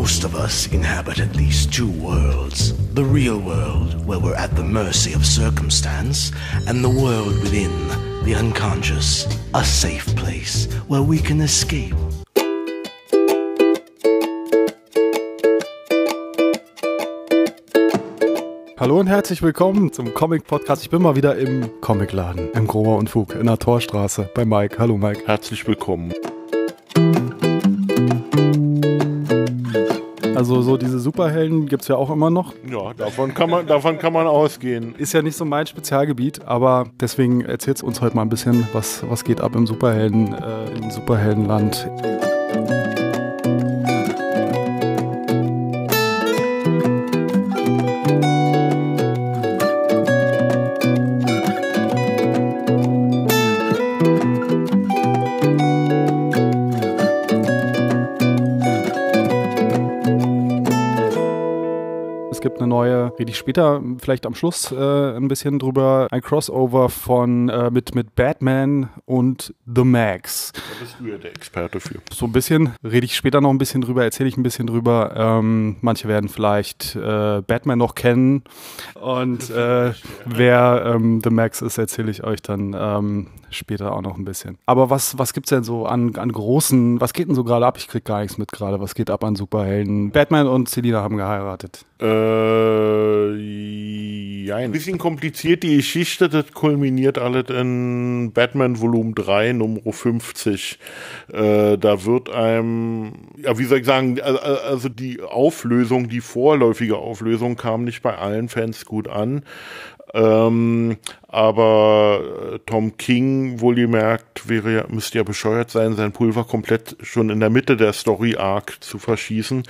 Most of us inhabit at least two worlds the real world, where we're at the mercy of circumstance, and the world within, the unconscious, a safe place where we can escape. Hallo und herzlich willkommen zum Comic Podcast. Ich bin mal wieder im Comicladen im Grober und Fug in der Torstraße bei Mike. Hallo Mike. Herzlich willkommen. Also so diese Superhelden gibt es ja auch immer noch. Ja, davon kann man, davon kann man ausgehen. Ist ja nicht so mein Spezialgebiet, aber deswegen erzählt es uns heute mal ein bisschen, was, was geht ab im Superhelden, äh, im Superheldenland. Rede ich später vielleicht am Schluss äh, ein bisschen drüber, ein Crossover von äh, mit, mit Batman und The Max. Da bist du ja der Experte für. So ein bisschen, rede ich später noch ein bisschen drüber, erzähle ich ein bisschen drüber. Ähm, manche werden vielleicht äh, Batman noch kennen und äh, wer ähm, The Max ist, erzähle ich euch dann ähm, später auch noch ein bisschen. Aber was, was gibt es denn so an, an großen, was geht denn so gerade ab? Ich krieg gar nichts mit gerade. Was geht ab an Superhelden? Batman und Selina haben geheiratet. Äh, ja, ein bisschen kompliziert die Geschichte, das kulminiert alles in Batman Volumen 3, Nummer 50. Äh, da wird einem, ja, wie soll ich sagen, also die Auflösung, die vorläufige Auflösung kam nicht bei allen Fans gut an. Ähm, aber äh, Tom King, wohlgemerkt, wäre ja, müsste ja bescheuert sein, sein Pulver komplett schon in der Mitte der Story Arc zu verschießen.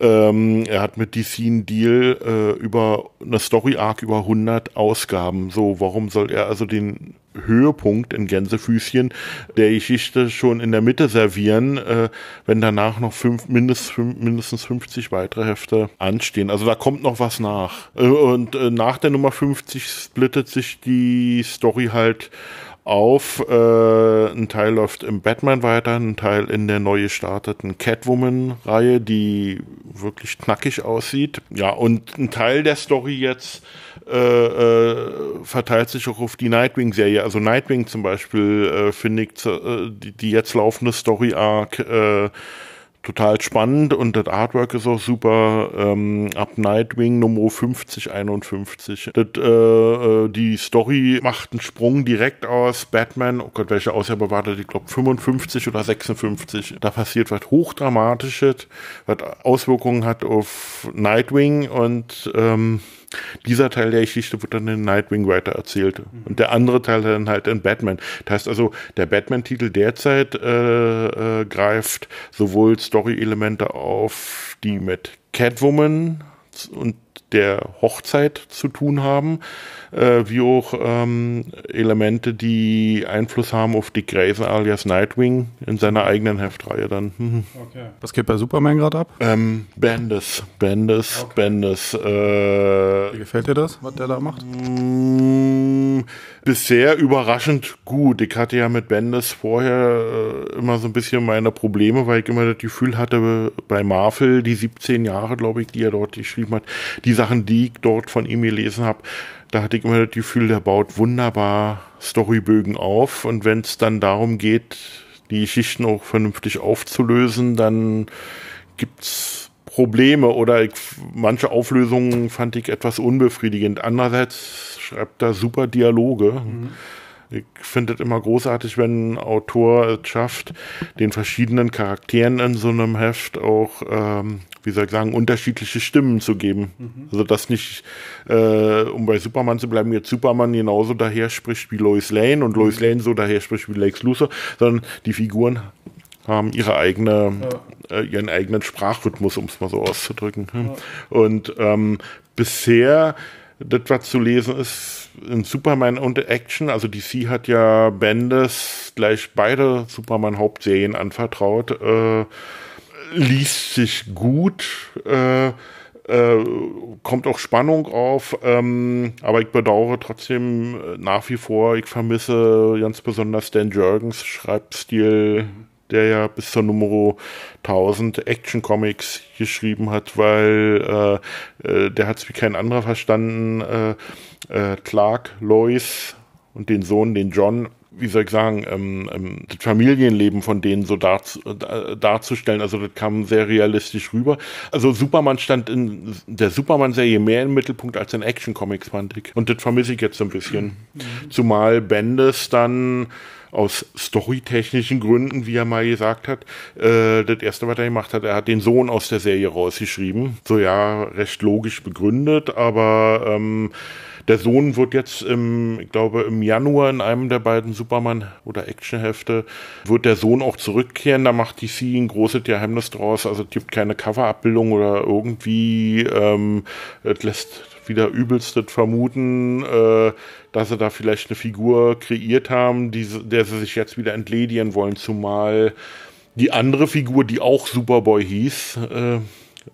Ähm, er hat mit DC einen Deal äh, über eine Story Arc über 100 Ausgaben. So, warum soll er also den Höhepunkt in Gänsefüßchen der Geschichte schon in der Mitte servieren, äh, wenn danach noch fünf, mindest, fünf, mindestens 50 weitere Hefte anstehen. Also da kommt noch was nach. Äh, und äh, nach der Nummer 50 splittet sich die Story halt auf. Äh, ein Teil läuft im Batman weiter, ein Teil in der neu gestarteten Catwoman-Reihe, die wirklich knackig aussieht. Ja, und ein Teil der Story jetzt äh, äh, verteilt sich auch auf die Nightwing-Serie. Also Nightwing zum Beispiel äh, finde ich äh, die, die jetzt laufende Story-Arc äh, total spannend und das Artwork ist auch super. Ähm, ab Nightwing Nummer 50, 51. Das, äh, äh, die Story macht einen Sprung direkt aus Batman, oh Gott, welche Ausgabe war das? Ich glaube 55 oder 56. Da passiert was Hochdramatisches, was Auswirkungen hat auf Nightwing und ähm, dieser Teil der Geschichte wird dann in Nightwing weiter erzählt. Mhm. Und der andere Teil dann halt in Batman. Das heißt also, der Batman-Titel derzeit äh, äh, greift sowohl Story-Elemente auf, die mit Catwoman und der Hochzeit zu tun haben, äh, wie auch ähm, Elemente, die Einfluss haben auf Dick Grayson alias Nightwing in seiner eigenen Heftreihe dann. Mhm. Okay. Was geht bei Superman gerade ab? Ähm, Bendis, Bendis, okay. Bendis. Äh, wie gefällt dir das, was der da macht? Mm, bisher überraschend gut. Ich hatte ja mit Bendis vorher äh, immer so ein bisschen meine Probleme, weil ich immer das Gefühl hatte, bei Marvel, die 17 Jahre, glaube ich, die er dort geschrieben hat, die Sachen, die ich dort von ihm gelesen habe, da hatte ich immer das Gefühl, der baut wunderbar Storybögen auf und wenn es dann darum geht, die Geschichten auch vernünftig aufzulösen, dann gibt's Probleme oder ich, manche Auflösungen fand ich etwas unbefriedigend. Andererseits schreibt er super Dialoge. Mhm. Ich finde es immer großartig, wenn ein Autor es schafft, den verschiedenen Charakteren in so einem Heft auch, ähm, wie soll ich sagen, unterschiedliche Stimmen zu geben. Mhm. Also dass nicht, äh, um bei Superman zu bleiben, jetzt Superman genauso daher spricht wie Lois Lane und Lois Lane so daher spricht wie Lex Luthor, sondern die Figuren haben ihre eigene, ja. äh, ihren eigenen Sprachrhythmus, um es mal so auszudrücken. Ja. Und ähm, bisher das, was zu lesen ist, in Superman und Action, also DC hat ja Bendis gleich beide Superman-Hauptserien anvertraut, äh, liest sich gut, äh, äh, kommt auch Spannung auf, ähm, aber ich bedauere trotzdem nach wie vor, ich vermisse ganz besonders Dan Jurgens Schreibstil der ja bis zur Nummer 1000 Action Comics geschrieben hat, weil äh, äh, der hat es wie kein anderer verstanden. Äh, äh, Clark, Lois und den Sohn, den John, wie soll ich sagen, ähm, ähm, das Familienleben von denen so dar, äh, darzustellen. Also das kam sehr realistisch rüber. Also Superman stand in der Superman-Serie mehr im Mittelpunkt als in Action-Comics, fand ich. Und das vermisse ich jetzt so ein bisschen. Mhm. Zumal Bendis dann aus storytechnischen Gründen, wie er mal gesagt hat, äh, das erste, was er gemacht hat, er hat den Sohn aus der Serie rausgeschrieben. So ja, recht logisch begründet, aber ähm, der Sohn wird jetzt im, ich glaube, im Januar in einem der beiden Superman- oder Actionhefte, wird der Sohn auch zurückkehren. Da macht DC ein großes Geheimnis draus. Also es gibt keine Coverabbildung oder irgendwie, ähm, es lässt wieder übelstes vermuten, äh, dass sie da vielleicht eine Figur kreiert haben, die, der sie sich jetzt wieder entledigen wollen, zumal die andere Figur, die auch Superboy hieß, äh,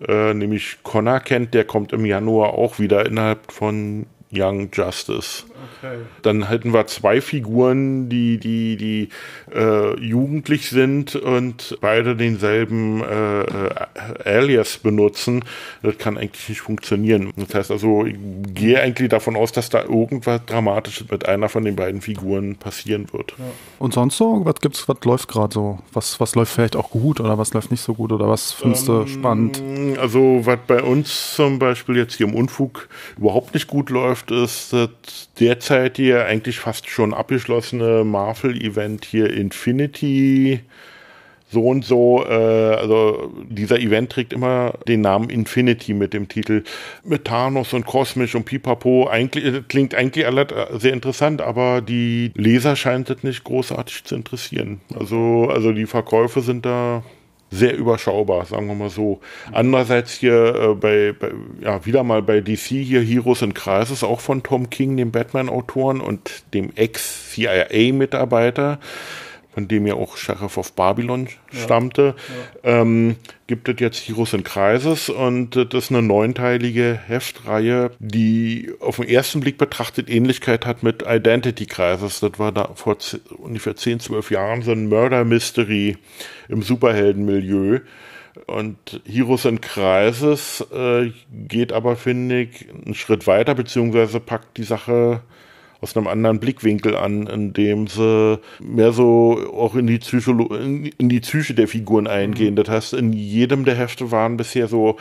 äh, nämlich Connor kennt, der kommt im Januar auch wieder innerhalb von Young Justice. Okay. Dann hätten wir zwei Figuren, die, die, die äh, jugendlich sind und beide denselben äh, äh, Alias benutzen. Das kann eigentlich nicht funktionieren. Das heißt also, ich gehe eigentlich davon aus, dass da irgendwas Dramatisches mit einer von den beiden Figuren passieren wird. Ja. Und sonst so? Was gibt's, was läuft gerade so? Was, was läuft vielleicht auch gut oder was läuft nicht so gut oder was findest du ähm, spannend? Also, was bei uns zum Beispiel jetzt hier im Unfug überhaupt nicht gut läuft, ist das derzeitige, eigentlich fast schon abgeschlossene Marvel-Event hier Infinity so und so, äh, also dieser Event trägt immer den Namen Infinity mit dem Titel mit Thanos und Kosmisch und Pipapo. Eigentlich klingt eigentlich alles sehr interessant, aber die Leser scheint es nicht großartig zu interessieren. Also also die Verkäufe sind da sehr überschaubar, sagen wir mal so. Andererseits hier äh, bei, bei, ja, wieder mal bei DC hier Heroes and Crisis, auch von Tom King, dem Batman-Autoren und dem Ex-CIA-Mitarbeiter von dem ja auch Sheriff of Babylon stammte, ja. Ähm, gibt es jetzt Heroes in Crisis und das ist eine neunteilige Heftreihe, die auf den ersten Blick betrachtet Ähnlichkeit hat mit Identity Crisis. Das war da vor ungefähr 10, 12 Jahren so ein Murder Mystery im Superheldenmilieu. Und Heroes in Crisis äh, geht aber, finde ich, einen Schritt weiter, beziehungsweise packt die Sache aus einem anderen Blickwinkel an, indem sie mehr so auch in die, Psycholo in, die Psyche der Figuren eingehen. Mhm. Das heißt, in jedem der Hefte waren bisher so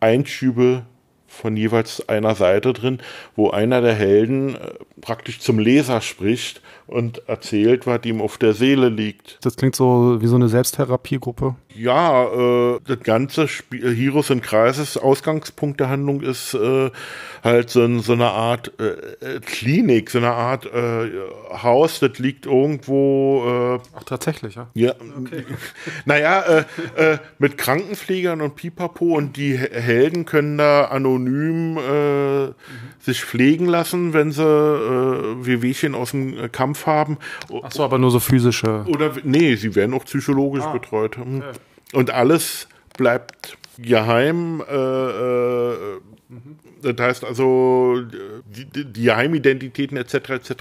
Einschübe von jeweils einer Seite drin, wo einer der Helden äh, praktisch zum Leser spricht und erzählt, was ihm auf der Seele liegt. Das klingt so wie so eine Selbsttherapiegruppe. Ja, äh, das ganze Spiel, Heroes in Crisis, Ausgangspunkt der Handlung ist äh, halt so, so eine Art äh, äh, Klinik, so eine Art äh, Haus, das liegt irgendwo. Äh, Ach, tatsächlich, ja? Ja. Okay. naja, äh, äh, mit Krankenpflegern und Pipapo und die Helden können da anonym äh, mhm. sich pflegen lassen, wenn sie äh, Wehwehchen aus dem Kampf haben. Ach so, aber nur so physische. Oder, nee, sie werden auch psychologisch ah, betreut. Hm. Okay. Und alles bleibt geheim. Äh, äh, das heißt also, die, die Geheimidentitäten etc. etc.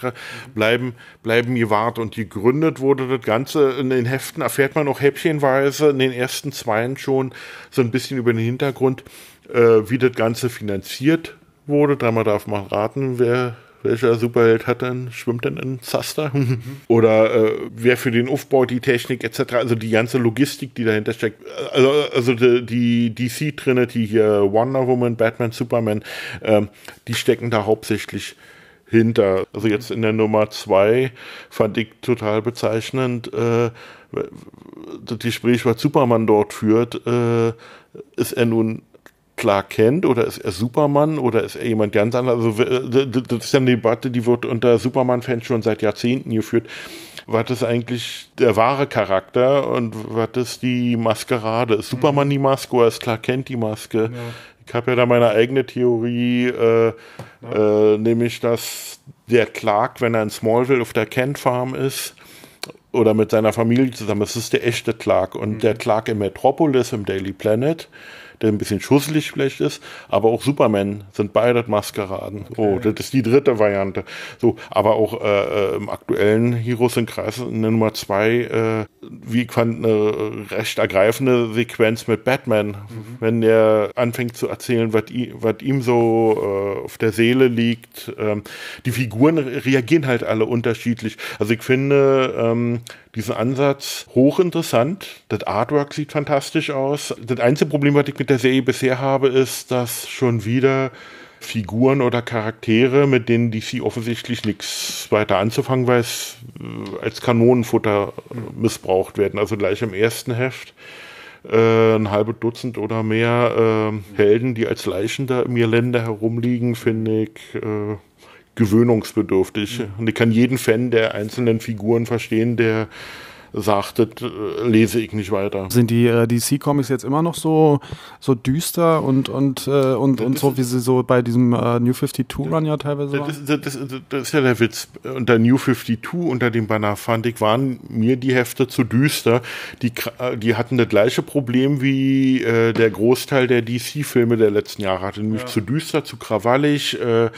bleiben, bleiben gewahrt und gegründet wurde das Ganze. In den Heften erfährt man auch häppchenweise in den ersten Zweien schon so ein bisschen über den Hintergrund, äh, wie das Ganze finanziert wurde. Dreimal darf man raten, wer welcher Superheld hat denn, schwimmt denn in Zaster? Mhm. Oder äh, wer für den Aufbau, die Technik etc., also die ganze Logistik, die dahinter steckt. Also, also die, die DC Trinity hier, Wonder Woman, Batman, Superman, ähm, die stecken da hauptsächlich hinter. Also jetzt in der Nummer zwei fand ich total bezeichnend, äh, das Gespräch, was Superman dort führt, äh, ist er nun Clark Kent oder ist er Superman oder ist er jemand ganz anderes? Also das ist ja eine Debatte, die wird unter Superman-Fans schon seit Jahrzehnten geführt. Was ist eigentlich der wahre Charakter und was ist die Maskerade? Ist Superman die Maske oder ist Clark Kent die Maske? Ja. Ich habe ja da meine eigene Theorie, äh, ja. äh, nämlich dass der Clark, wenn er in Smallville auf der Kent Farm ist, oder mit seiner Familie zusammen. Es ist der echte Clark. Und mhm. der Clark im Metropolis, im Daily Planet, der ein bisschen schusselig vielleicht ist, aber auch Superman sind beide Maskeraden. Okay. Oh, das ist die dritte Variante. So, aber auch äh, äh im aktuellen Heroes in Kreis Nummer zwei, äh, wie ich fand, eine recht ergreifende Sequenz mit Batman, mhm. wenn der anfängt zu erzählen, was ihm so äh, auf der Seele liegt. Ähm, die Figuren reagieren halt alle unterschiedlich. Also ich finde, ähm, diesen Ansatz hochinteressant. Das Artwork sieht fantastisch aus. Das einzige Problem, was ich mit der Serie bisher habe, ist, dass schon wieder Figuren oder Charaktere, mit denen DC offensichtlich nichts weiter anzufangen weiß, äh, als Kanonenfutter missbraucht werden. Also gleich im ersten Heft äh, ein halbes Dutzend oder mehr äh, Helden, die als Leichen da im Gelände herumliegen, finde ich äh, gewöhnungsbedürftig. Und ich kann jeden Fan der einzelnen Figuren verstehen, der sagt, das äh, lese ich nicht weiter. Sind die äh, DC-Comics jetzt immer noch so, so düster und, und, äh, und, und so, wie sie so bei diesem äh, New 52-Run ja teilweise waren? Das, das, das, das, ist ja der Witz. Unter New 52, unter dem Banner fand ich, waren mir die Hefte zu düster. Die, äh, die hatten das gleiche Problem wie äh, der Großteil der DC-Filme der letzten Jahre hatte, nämlich ja. zu düster, zu krawallig, äh,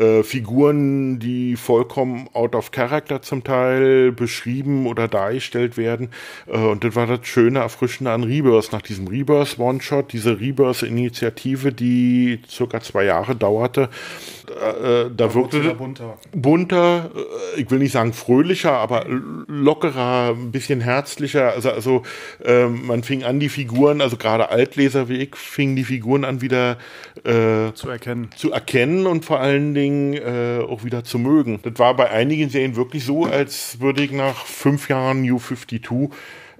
äh, Figuren, die vollkommen out of character zum Teil beschrieben oder dargestellt werden. Äh, und das war das Schöne, Erfrischende an Rebirth. Nach diesem Rebirth One-Shot, diese Rebirth-Initiative, die circa zwei Jahre dauerte, äh, da, da wirkte bunter. bunter, äh, ich will nicht sagen fröhlicher, aber lockerer, ein bisschen herzlicher. Also, also äh, man fing an, die Figuren, also gerade Altleser wie ich, fingen die Figuren an wieder äh, zu erkennen. Zu erkennen und vor allen Dingen äh, auch wieder zu mögen. Das war bei einigen Serien wirklich so, als würde ich nach fünf Jahren New 52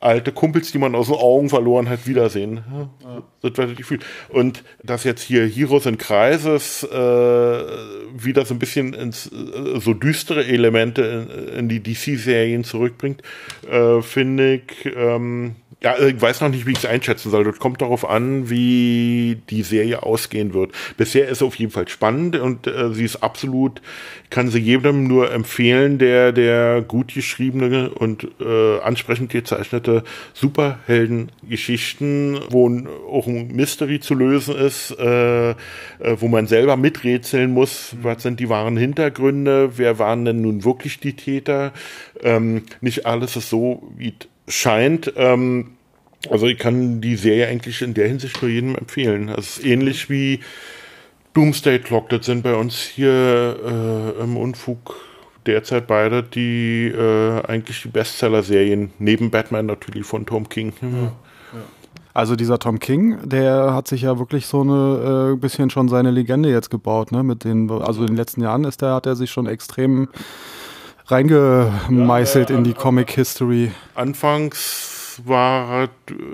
alte Kumpels, die man aus den Augen verloren hat, wiedersehen. Ja, das war das Gefühl. Und dass jetzt hier Heroes in Kreises äh, wieder so ein bisschen ins äh, so düstere Elemente in, in die DC-Serien zurückbringt, äh, finde ich ähm, ja, ich weiß noch nicht, wie ich es einschätzen soll. Das kommt darauf an, wie die Serie ausgehen wird. Bisher ist sie auf jeden Fall spannend und äh, sie ist absolut, kann sie jedem nur empfehlen, der der gut geschriebene und äh, ansprechend gezeichnete Superheldengeschichten, wo auch ein Mystery zu lösen ist, äh, äh, wo man selber miträtseln muss, was sind die wahren Hintergründe, wer waren denn nun wirklich die Täter. Ähm, nicht alles ist so, wie scheint. Ähm, also ich kann die Serie eigentlich in der Hinsicht nur jedem empfehlen. Es ist ähnlich wie Doomsday Clock. Das sind bei uns hier äh, im Unfug derzeit beide die äh, eigentlich die Bestseller-Serien, neben Batman natürlich von Tom King. Ja, Also dieser Tom King, der hat sich ja wirklich so eine äh, bisschen schon seine Legende jetzt gebaut, ne? Mit den, also in den letzten Jahren ist der, hat er sich schon extrem reingemeißelt ja, in die Comic History. Anfangs war,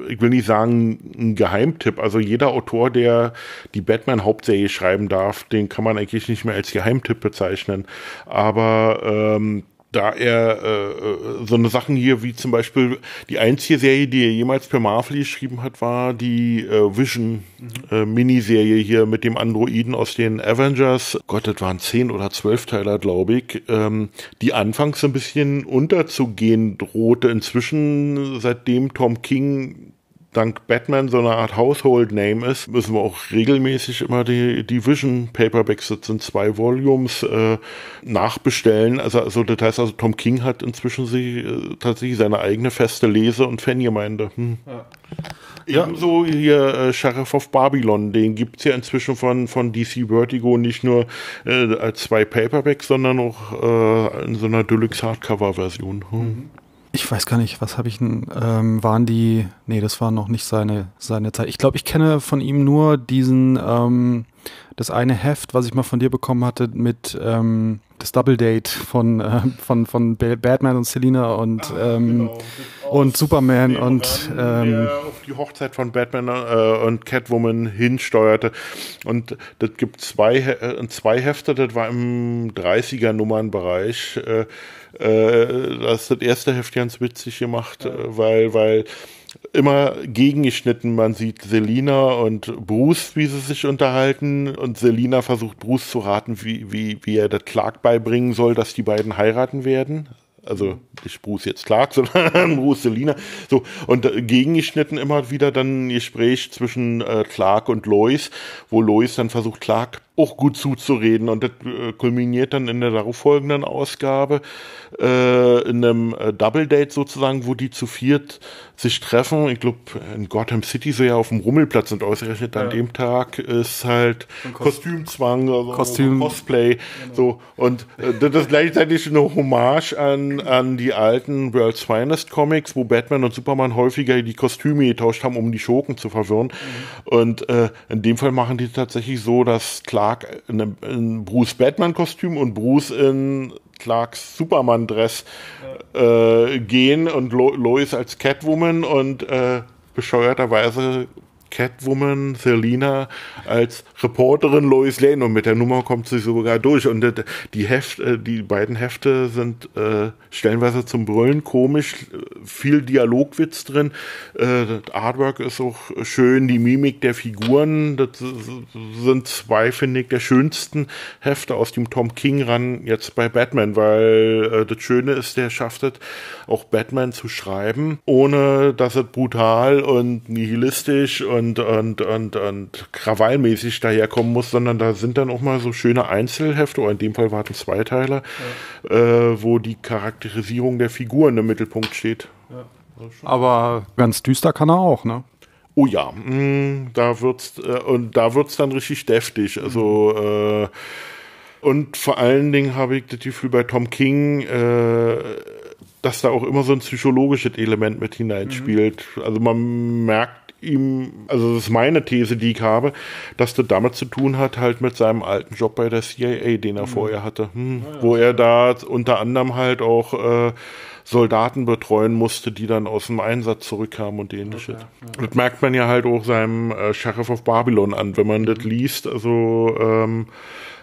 ich will nicht sagen, ein Geheimtipp. Also jeder Autor, der die Batman-Hauptserie schreiben darf, den kann man eigentlich nicht mehr als Geheimtipp bezeichnen. Aber ähm, da er äh, äh, so eine Sachen hier wie zum Beispiel die einzige Serie, die er jemals per Marvel geschrieben hat, war die äh, Vision mhm. äh, Miniserie hier mit dem Androiden aus den Avengers. Gott, das waren zehn oder zwölf Teiler, glaube ich, ähm, die anfangs ein bisschen unterzugehen drohte. Inzwischen, seitdem Tom King dank Batman so eine Art Household Name ist, müssen wir auch regelmäßig immer die, die Vision Paperbacks, das sind zwei Volumes, äh, nachbestellen. Also, also das heißt also, Tom King hat inzwischen sie, äh, tatsächlich seine eigene feste Lese- und Fangemeinde. Hm. Ja. Ebenso hier äh, Sheriff of Babylon, den gibt's ja inzwischen von, von DC Vertigo nicht nur äh, als zwei Paperbacks, sondern auch äh, in so einer Deluxe Hardcover-Version. Hm. Mhm ich weiß gar nicht, was habe ich denn, ähm, waren die, nee, das war noch nicht seine, seine Zeit. Ich glaube, ich kenne von ihm nur diesen, ähm, das eine Heft, was ich mal von dir bekommen hatte mit ähm, das Double Date von, äh, von, von Batman und Selina und, ah, ähm, genau. und Superman und ähm, der auf die Hochzeit von Batman äh, und Catwoman hinsteuerte. Und das gibt zwei, äh, zwei Hefte, das war im 30er Nummernbereich. Äh, äh, das das erste Heft ganz witzig gemacht, ja. Äh, weil, weil immer gegengeschnitten. Man sieht Selina und Bruce, wie sie sich unterhalten. Und Selina versucht Bruce zu raten, wie, wie, wie er das Clark beibringen soll, dass die beiden heiraten werden. Also nicht Bruce jetzt Clark, sondern Bruce Selina. So, und äh, gegengeschnitten immer wieder dann ein Gespräch zwischen äh, Clark und Lois, wo Lois dann versucht, Clark auch gut zuzureden. Und das äh, kulminiert dann in der darauffolgenden Ausgabe äh, in einem äh, Double Date sozusagen, wo die zu viert sich treffen. Ich glaube, in Gotham City so ja auf dem Rummelplatz und ausgerechnet ja. an dem Tag ist halt Kostümzwang, also Kostüm. Cosplay. Genau. So. Und äh, das ist gleichzeitig eine Hommage an, an die alten World's Finest Comics, wo Batman und Superman häufiger die Kostüme getauscht haben, um die Schurken zu verwirren. Mhm. Und äh, in dem Fall machen die tatsächlich so, dass Clark in einem in Bruce Batman-Kostüm und Bruce in Clarks Superman-Dress äh, gehen und Lo Lois als Catwoman und äh, bescheuerterweise Catwoman, Selina als Reporterin Lois Lane. Und mit der Nummer kommt sie sogar durch. Und die Heft, äh, die beiden Hefte sind äh, stellenweise zum Brüllen komisch, viel Dialogwitz drin, äh, das Artwork ist auch schön, die Mimik der Figuren, das sind zwei, finde ich, der schönsten Hefte aus dem Tom King ran jetzt bei Batman, weil äh, das Schöne ist, der schafft es auch Batman zu schreiben, ohne dass es brutal und nihilistisch und und, und, und, und krawallmäßig daherkommen muss, sondern da sind dann auch mal so schöne Einzelhefte, oder in dem Fall waren es Zweiteiler, ja. äh, wo die Charakterisierung der Figuren im Mittelpunkt steht. Ja. Aber ganz düster kann er auch, ne? Oh ja, mh, mm, da wird's äh, und da wird's dann richtig deftig. Also äh, und vor allen Dingen habe ich das Gefühl bei Tom King, äh, dass da auch immer so ein psychologisches Element mit hineinspielt. Mhm. Also man merkt ihm, also das ist meine These, die ich habe, dass das damit zu tun hat, halt mit seinem alten Job bei der CIA, den er mhm. vorher hatte, hm, ja, wo er da unter anderem halt auch äh, Soldaten betreuen musste, die dann aus dem Einsatz zurückkamen und ähnliches. Okay, ja. Das merkt man ja halt auch seinem äh, Sheriff of Babylon an, wenn man mhm. das liest. Also ähm,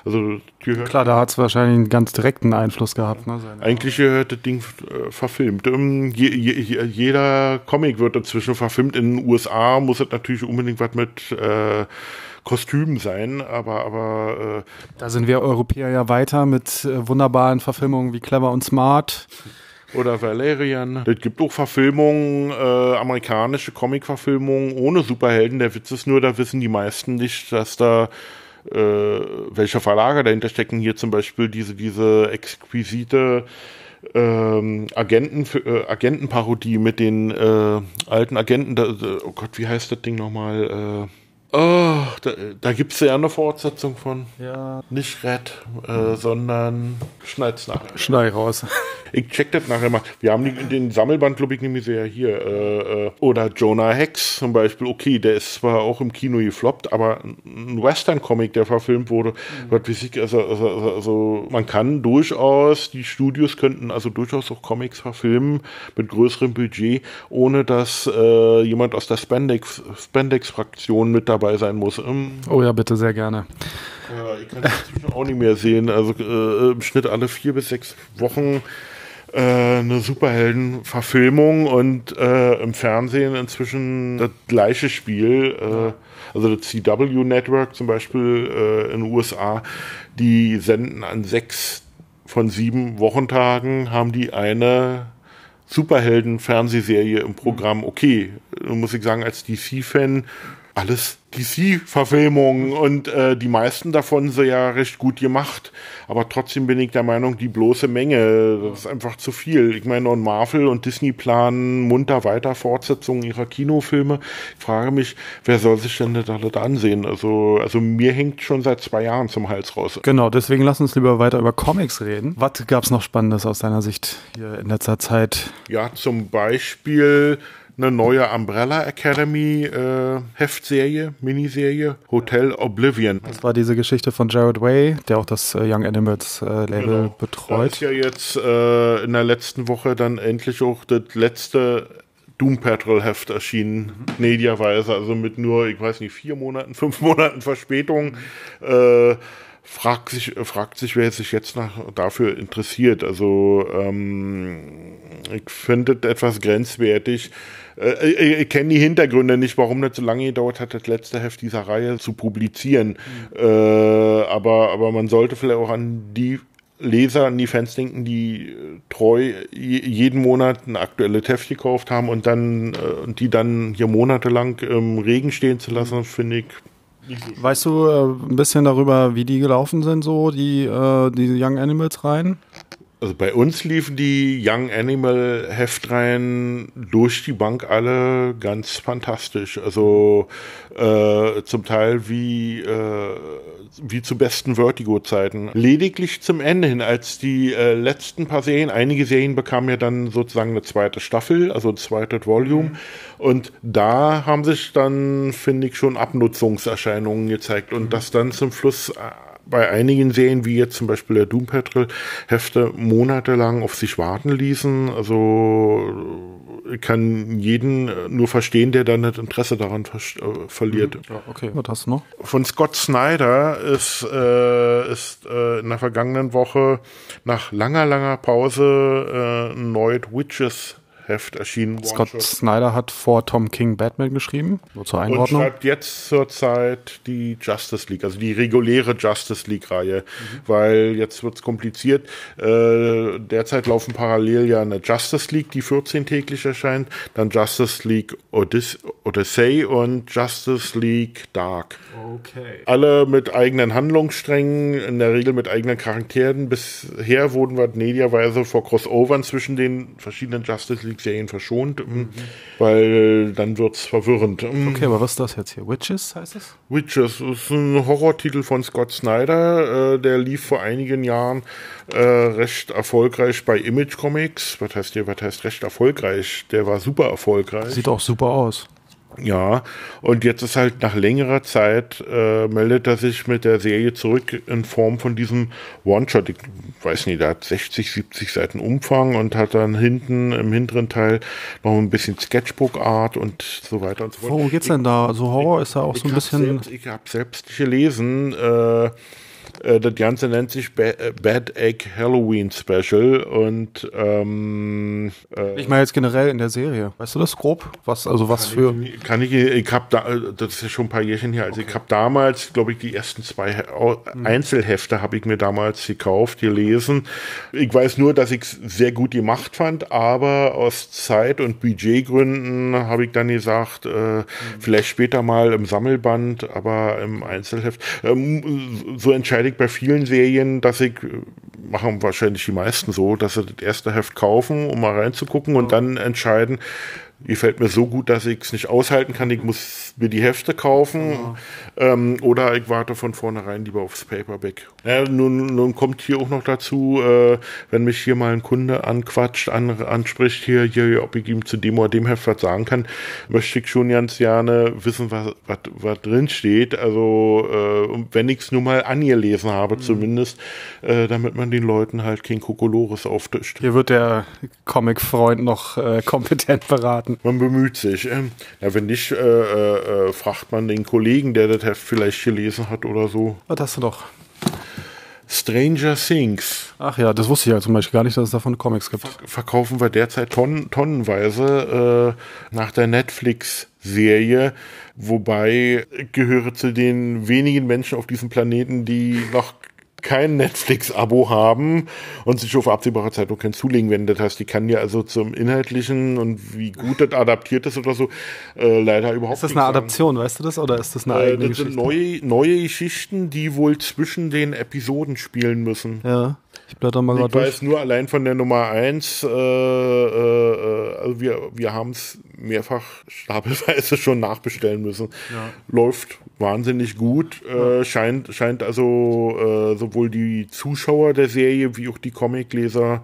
also Klar, da hat es wahrscheinlich einen ganz direkten Einfluss gehabt. Ne, Eigentlich gehört das Ding äh, verfilmt. Um, je, je, jeder Comic wird dazwischen verfilmt. In den USA muss es natürlich unbedingt was mit äh, Kostümen sein, aber aber äh, da sind wir Europäer ja weiter mit äh, wunderbaren Verfilmungen wie Clever und Smart oder Valerian. Es gibt auch Verfilmungen, äh, amerikanische Comic-Verfilmungen ohne Superhelden. Der Witz ist nur, da wissen die meisten nicht, dass da äh, welcher Verlager dahinter stecken. Hier zum Beispiel diese, diese exquisite ähm, Agenten, äh, Agentenparodie mit den äh, alten Agenten. Da, oh Gott, wie heißt das Ding nochmal? Äh, Oh, da, da gibt es ja eine Fortsetzung von. Ja. Nicht Red, äh, sondern schneid's nachher. Schneid raus. Ich check das nachher mal. Wir haben die, den Sammelband, glaube ich, nämlich sehr hier. Äh, äh, oder Jonah Hex zum Beispiel. Okay, der ist zwar auch im Kino gefloppt, aber ein Western-Comic, der verfilmt wurde, mhm. was weiß ich, also, also, also, also, man kann durchaus, die Studios könnten also durchaus auch Comics verfilmen mit größerem Budget, ohne dass äh, jemand aus der Spandex-Fraktion Spandex mit dabei sein muss. Ähm, oh ja, bitte, sehr gerne. Ja, ich kann das auch nicht mehr sehen. Also äh, im Schnitt alle vier bis sechs Wochen äh, eine Superhelden-Verfilmung und äh, im Fernsehen inzwischen das gleiche Spiel. Äh, also das CW Network zum Beispiel äh, in den USA, die senden an sechs von sieben Wochentagen, haben die eine Superhelden-Fernsehserie im Programm. Okay, muss ich sagen, als DC-Fan alles DC-Verfilmungen und äh, die meisten davon sind ja recht gut gemacht. Aber trotzdem bin ich der Meinung, die bloße Menge, das ist einfach zu viel. Ich meine, und Marvel und Disney planen munter weiter Fortsetzungen ihrer Kinofilme. Ich frage mich, wer soll sich denn das alles ansehen? Also, also mir hängt schon seit zwei Jahren zum Hals raus. Genau, deswegen lass uns lieber weiter über Comics reden. Was gab es noch Spannendes aus deiner Sicht hier in letzter Zeit? Ja, zum Beispiel eine neue Umbrella Academy äh, Heftserie, Miniserie, Hotel Oblivion. Das war diese Geschichte von Jared Way, der auch das äh, Young Animals äh, Label genau. betreut. Da ist ja jetzt äh, in der letzten Woche dann endlich auch das letzte Doom Patrol Heft erschienen, mhm. gnädigerweise, also mit nur, ich weiß nicht, vier Monaten, fünf Monaten Verspätung. Mhm fragt sich, fragt sich, wer sich jetzt nach, dafür interessiert. Also ähm, ich finde es etwas grenzwertig. Äh, ich, ich kenne die Hintergründe nicht, warum das so lange gedauert hat, das letzte Heft dieser Reihe zu publizieren. Mhm. Äh, aber, aber man sollte vielleicht auch an die Leser an die Fans denken, die äh, treu jeden Monat ein aktuelles Heft gekauft haben und dann äh, die dann hier monatelang im Regen stehen zu lassen, finde ich. Weißt du äh, ein bisschen darüber, wie die gelaufen sind, so die, äh, die Young Animals rein? Also bei uns liefen die Young Animal Heftreihen durch die Bank alle ganz fantastisch. Also äh, zum Teil wie, äh, wie zu besten Vertigo-Zeiten. Lediglich zum Ende hin, als die äh, letzten paar Serien, einige Serien bekamen ja dann sozusagen eine zweite Staffel, also ein zweites Volume. Mhm. Und da haben sich dann, finde ich, schon Abnutzungserscheinungen gezeigt. Und mhm. das dann zum Schluss äh, bei einigen Serien, wie jetzt zum Beispiel der Doom Patrol, Hefte monatelang auf sich warten ließen. Also ich kann jeden nur verstehen, der dann das Interesse daran ver äh, verliert. Ja, okay, was hast du noch? Von Scott Snyder ist, äh, ist äh, in der vergangenen Woche nach langer, langer Pause äh, Noid Witches Heft erschienen. Scott Snyder hat vor Tom King Batman geschrieben, nur zur Einordnung. Und schreibt jetzt zurzeit die Justice League, also die reguläre Justice League-Reihe, mhm. weil jetzt wird es kompliziert. Äh, derzeit laufen parallel ja eine Justice League, die 14-täglich erscheint, dann Justice League Odyssey, Odyssey und Justice League Dark. Okay. Alle mit eigenen Handlungssträngen, in der Regel mit eigenen Charakteren. Bisher wurden wir gnädigerweise vor Crossovern zwischen den verschiedenen Justice League Serien verschont, mhm. weil dann wird es verwirrend. Okay, aber was ist das jetzt hier? Witches heißt es? Witches ist ein Horrortitel von Scott Snyder, äh, der lief vor einigen Jahren äh, recht erfolgreich bei Image Comics. Was heißt hier, was heißt recht erfolgreich? Der war super erfolgreich. Sieht auch super aus. Ja, und jetzt ist halt nach längerer Zeit äh, meldet er sich mit der Serie zurück in Form von diesem One-Shot. Ich weiß nicht, der hat 60, 70 Seiten Umfang und hat dann hinten im hinteren Teil noch ein bisschen Sketchbook-Art und so weiter und so fort. Worum geht's denn da? Also Horror ist ja auch so ein bisschen. Selbst, ich habe selbst gelesen, äh, das Ganze nennt sich äh, Bad Egg Halloween Special und ähm, äh, ich meine jetzt generell in der Serie. Weißt du das grob? Was also was für? Ich, kann ich? Ich habe da, das ist ja schon ein paar Jährchen her. Also okay. ich habe damals, glaube ich, die ersten zwei hm. Einzelhefte habe ich mir damals gekauft, gelesen. Ich weiß nur, dass ich es sehr gut gemacht fand, aber aus Zeit und Budgetgründen habe ich dann gesagt, äh, hm. vielleicht später mal im Sammelband, aber im Einzelheft. Ähm, so entscheide ich bei vielen Serien, dass ich, äh, machen wahrscheinlich die meisten so, dass sie das erste Heft kaufen, um mal reinzugucken und dann entscheiden, gefällt mir so gut, dass ich es nicht aushalten kann. Ich muss mir die Hefte kaufen ja. ähm, oder ich warte von vornherein lieber aufs Paperback. Ja, nun, nun kommt hier auch noch dazu, äh, wenn mich hier mal ein Kunde anquatscht, an, anspricht hier, hier, ob ich ihm zu dem oder dem Heft was sagen kann, möchte ich schon ganz gerne wissen, was, was, was drin steht. Also äh, wenn ich es nur mal angelesen habe, mhm. zumindest, äh, damit man den Leuten halt kein Kokolores auftischt. Hier wird der Comic-Freund noch äh, kompetent beraten machen. Man bemüht sich. Ähm, ja, wenn nicht, äh, äh, äh, fragt man den Kollegen, der das Heft vielleicht gelesen hat oder so. Was hast du doch? Stranger Things. Ach ja, das wusste ich ja zum Beispiel gar nicht, dass es davon Comics gibt. Verkaufen wir derzeit tonnen, tonnenweise äh, nach der Netflix-Serie, wobei gehöre zu den wenigen Menschen auf diesem Planeten, die noch kein Netflix-Abo haben und sich auf absehbare Zeit noch kein zulegen werden. Das heißt, die kann ja also zum Inhaltlichen und wie gut das adaptiert ist oder so, äh, leider überhaupt nicht. Ist das eine Adaption, sagen. weißt du das? Oder ist das eine äh, eigene das Geschichte? Sind neue, neue Geschichten, die wohl zwischen den Episoden spielen müssen. Ja. Ich blätter mal gerade durch. Ich weiß nur allein von der Nummer 1, äh, äh, also wir, wir haben es mehrfach stapelweise schon nachbestellen müssen. Ja. Läuft wahnsinnig gut. Äh, scheint, scheint also äh, sowohl die Zuschauer der Serie wie auch die Comicleser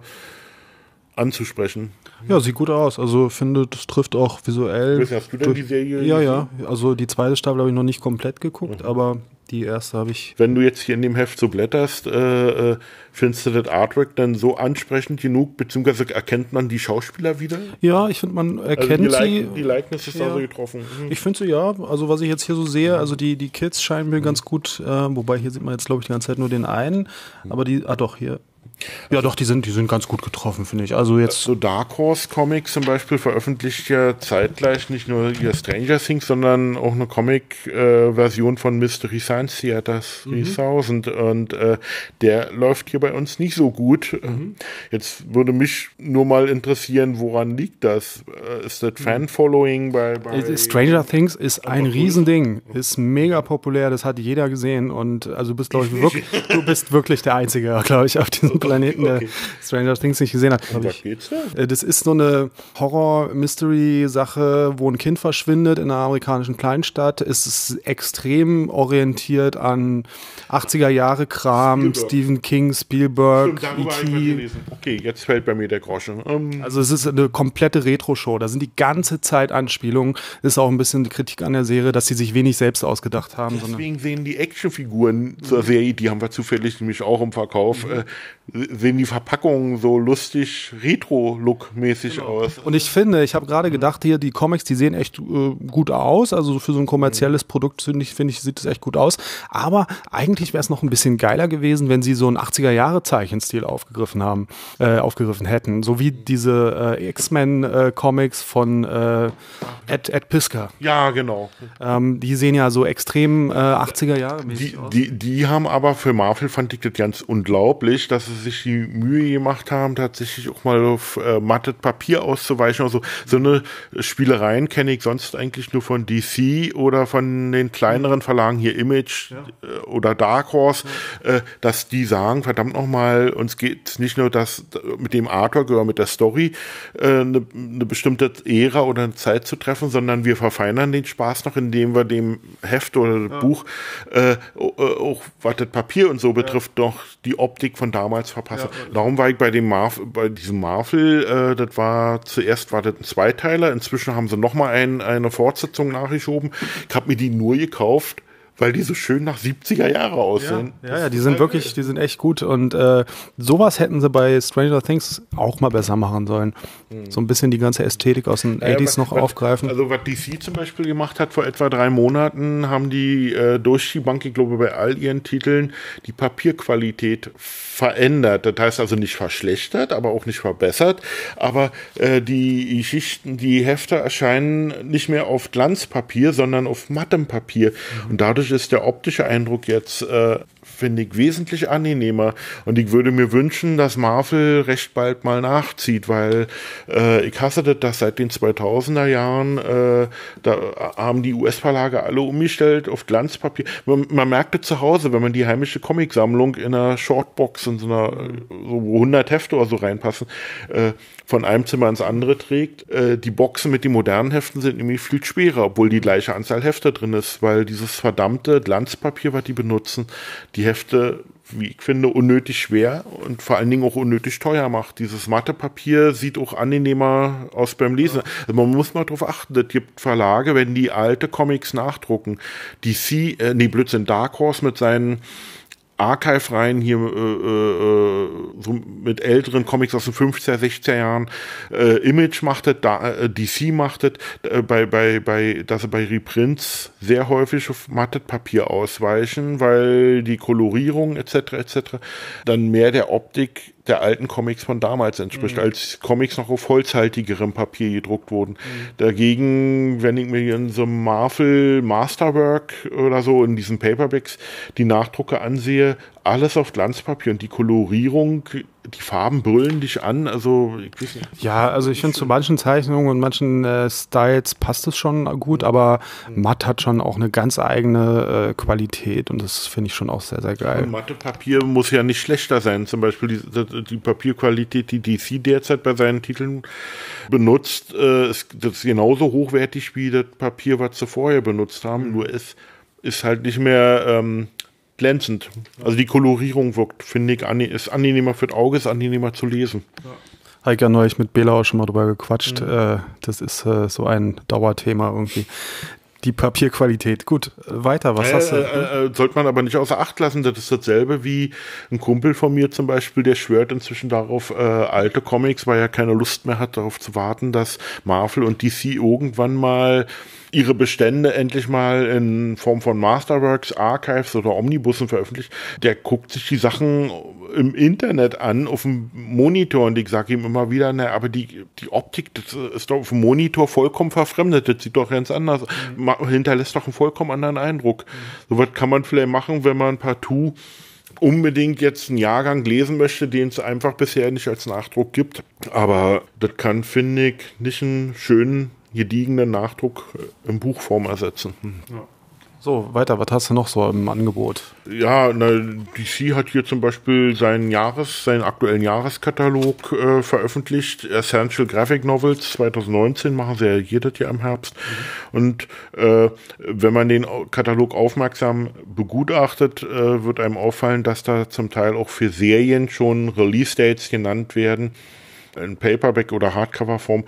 anzusprechen. Ja, sieht gut aus. Also finde, das trifft auch visuell. Hast du denn die Serie? Ja, ja. Also die zweite Staffel habe ich noch nicht komplett geguckt, mhm. aber die erste habe ich. Wenn du jetzt hier in dem Heft so blätterst, äh, äh, findest du das Artwork dann so ansprechend genug, beziehungsweise erkennt man die Schauspieler wieder? Ja, ich finde, man erkennt also die. die Likeness ist ja. also getroffen. Mhm. Ich finde sie ja. Also was ich jetzt hier so sehe, also die, die Kids scheinen mir mhm. ganz gut, äh, wobei hier sieht man jetzt, glaube ich, die ganze Zeit nur den einen. Mhm. Aber die, ah doch, hier Ja, doch, die sind, die sind ganz gut getroffen, finde ich. Also jetzt. So Dark Horse Comics zum Beispiel veröffentlicht ja zeitgleich nicht nur hier Stranger Things, sondern auch eine Comic-Version äh, von Mystery Science Theaters mhm. 3000 und äh, der läuft hier bei uns nicht so gut. Mhm. Jetzt würde mich nur mal interessieren, woran liegt das? Äh, ist das Fan-Following bei, bei Stranger Things ist ein Riesending, ist mega populär, das hat jeder gesehen und also du bist, glaube ich, wirklich, du bist wirklich der Einzige, glaube ich, auf diesem Planeten, der okay. Stranger Things nicht gesehen hat. Ich, geht's äh, das ist so eine Horror-Mystery-Sache, wo ein Kind verschwindet in einer amerikanischen Kleinstadt. Es ist extrem orientiert an 80er-Jahre-Kram, Stephen King, Spielberg, E.T. Okay, jetzt fällt bei mir der Groschen. Um. Ähm, also es ist eine komplette Retro-Show. Da sind die ganze Zeit Anspielungen. Ist auch ein bisschen die Kritik an der Serie, dass sie sich wenig selbst ausgedacht haben. Deswegen sehen die Actionfiguren zur Serie, die haben wir zufällig nämlich auch im Verkauf, mhm. äh, sehen die Verpackungen so lustig Retro-Look-mäßig genau. aus. Und ich finde, ich habe gerade gedacht, hier die Comics, die sehen echt äh, gut aus. Also für so ein kommerzielles Produkt finde ich, finde ich, sieht es echt gut aus. Aber eigentlich wäre es noch ein bisschen geiler gewesen, wenn sie so einen 80er-Jahre-Zeichenstil aufgegriffen haben, äh, aufgegriffen hätten. So wie diese äh, X-Men-Comics von äh, Ed, Ed Pisker. Ja, genau. Ähm, die sehen ja so extrem 80er-Jahre die, aus. Die, die haben aber für Marvel, fand ich das ganz unglaublich, dass sie sich die Mühe gemacht haben, tatsächlich auch mal auf äh, mattet Papier auszuweichen. Also so eine Spielereien kenne ich sonst eigentlich nur von DC oder von den kleineren Verlagen hier Image ja. äh, oder Dark Horse, ja. äh, dass die sagen, verdammt nochmal, uns geht nicht nur das mit dem Artwork oder mit der Story eine, äh, eine bestimmte Ära oder eine Zeit zu treffen, sondern wir verfeinern den Spaß noch, indem wir dem Heft oder ja. Buch äh, auch was das Papier und so betrifft, doch die Optik von damals verpassen. Darum war ich bei dem Marv, bei diesem Marvel, äh, das war zuerst war das ein Zweiteiler, inzwischen haben sie nochmal ein, eine Fortsetzung nachgeschoben. Ich habe mir die nur gekauft, weil die so schön nach 70er Jahre aussehen. Ja, ja, ja die sind wirklich, die sind echt gut. Und äh, sowas hätten sie bei Stranger Things auch mal besser machen sollen. Mhm. So ein bisschen die ganze Ästhetik aus den ja, 80s noch was, aufgreifen. Also was DC zum Beispiel gemacht hat vor etwa drei Monaten, haben die äh, durch die Bank, ich glaube bei all ihren Titeln, die Papierqualität verändert. Das heißt also nicht verschlechtert, aber auch nicht verbessert. Aber äh, die Schichten, die Hefte erscheinen nicht mehr auf Glanzpapier, sondern auf mattem Papier. Mhm. Und dadurch ist der optische Eindruck jetzt äh, finde ich, wesentlich angenehmer. Und ich würde mir wünschen, dass Marvel recht bald mal nachzieht, weil äh, ich hasse das, dass seit den 2000er Jahren, äh, da haben die US-Verlage alle umgestellt auf Glanzpapier. Man, man merkt das zu Hause, wenn man die heimische Comicsammlung in einer Shortbox in so einer, so 100 Hefte oder so reinpassen, äh, von einem Zimmer ins andere trägt. Äh, die Boxen mit den modernen Heften sind nämlich viel schwerer, obwohl die gleiche Anzahl Hefte drin ist, weil dieses verdammte Glanzpapier, was die benutzen, die Hefte, wie ich finde, unnötig schwer und vor allen Dingen auch unnötig teuer macht. Dieses Mathepapier sieht auch angenehmer aus beim Lesen. Also man muss mal darauf achten, es gibt Verlage, wenn die alte Comics nachdrucken, DC, äh, nee, Blödsinn, Dark Horse mit seinen Archive rein, hier äh, äh, so mit älteren Comics aus den 50er, 60er Jahren. Äh, Image macht das, da, äh, DC macht das, äh, bei, bei, bei, dass sie bei Reprints sehr häufig auf mattet Papier ausweichen, weil die Kolorierung etc. etc. dann mehr der Optik der alten Comics von damals entspricht, mhm. als Comics noch auf holzhaltigerem Papier gedruckt wurden. Mhm. Dagegen, wenn ich mir in so einem Marvel Masterwork oder so in diesen Paperbacks die Nachdrucke ansehe, alles auf Glanzpapier und die Kolorierung, die Farben brüllen dich an. Also. Ja, also ich finde zu manchen Zeichnungen und manchen äh, Styles passt es schon gut, aber matt hat schon auch eine ganz eigene äh, Qualität und das finde ich schon auch sehr, sehr geil. Und matte Papier muss ja nicht schlechter sein. Zum Beispiel die, die Papierqualität, die DC derzeit bei seinen Titeln benutzt, äh, ist, das ist genauso hochwertig wie das Papier, was sie vorher benutzt haben, mhm. nur es ist halt nicht mehr ähm, glänzend. Also die Kolorierung wirkt, finde ich, ist angenehmer für das Auge, ist angenehmer zu lesen. Ja. Habe ich ja neulich mit Bela auch schon mal drüber gequatscht. Mhm. Äh, das ist äh, so ein Dauerthema irgendwie. Die Papierqualität. Gut, weiter, was äh, hast du? Äh, äh, sollte man aber nicht außer Acht lassen, das ist dasselbe wie ein Kumpel von mir zum Beispiel, der schwört inzwischen darauf, äh, alte Comics, weil er keine Lust mehr hat, darauf zu warten, dass Marvel und DC irgendwann mal ihre Bestände endlich mal in Form von Masterworks, Archives oder Omnibussen veröffentlicht, der guckt sich die Sachen im Internet an, auf dem Monitor und ich sage ihm immer wieder, na, aber die, die Optik, das ist doch auf dem Monitor vollkommen verfremdet, das sieht doch ganz anders, mhm. hinterlässt doch einen vollkommen anderen Eindruck. Mhm. So was kann man vielleicht machen, wenn man partout unbedingt jetzt einen Jahrgang lesen möchte, den es einfach bisher nicht als Nachdruck gibt. Aber das kann, finde ich, nicht einen schönen, gediegenen Nachdruck in Buchform ersetzen. Ja. So, weiter, was hast du noch so im Angebot? Ja, na, DC hat hier zum Beispiel seinen Jahres, seinen aktuellen Jahreskatalog äh, veröffentlicht. Essential Graphic Novels 2019 machen sie ja jedes Jahr im Herbst. Mhm. Und äh, wenn man den Katalog aufmerksam begutachtet, äh, wird einem auffallen, dass da zum Teil auch für Serien schon Release Dates genannt werden in Paperback oder Hardcover-Form,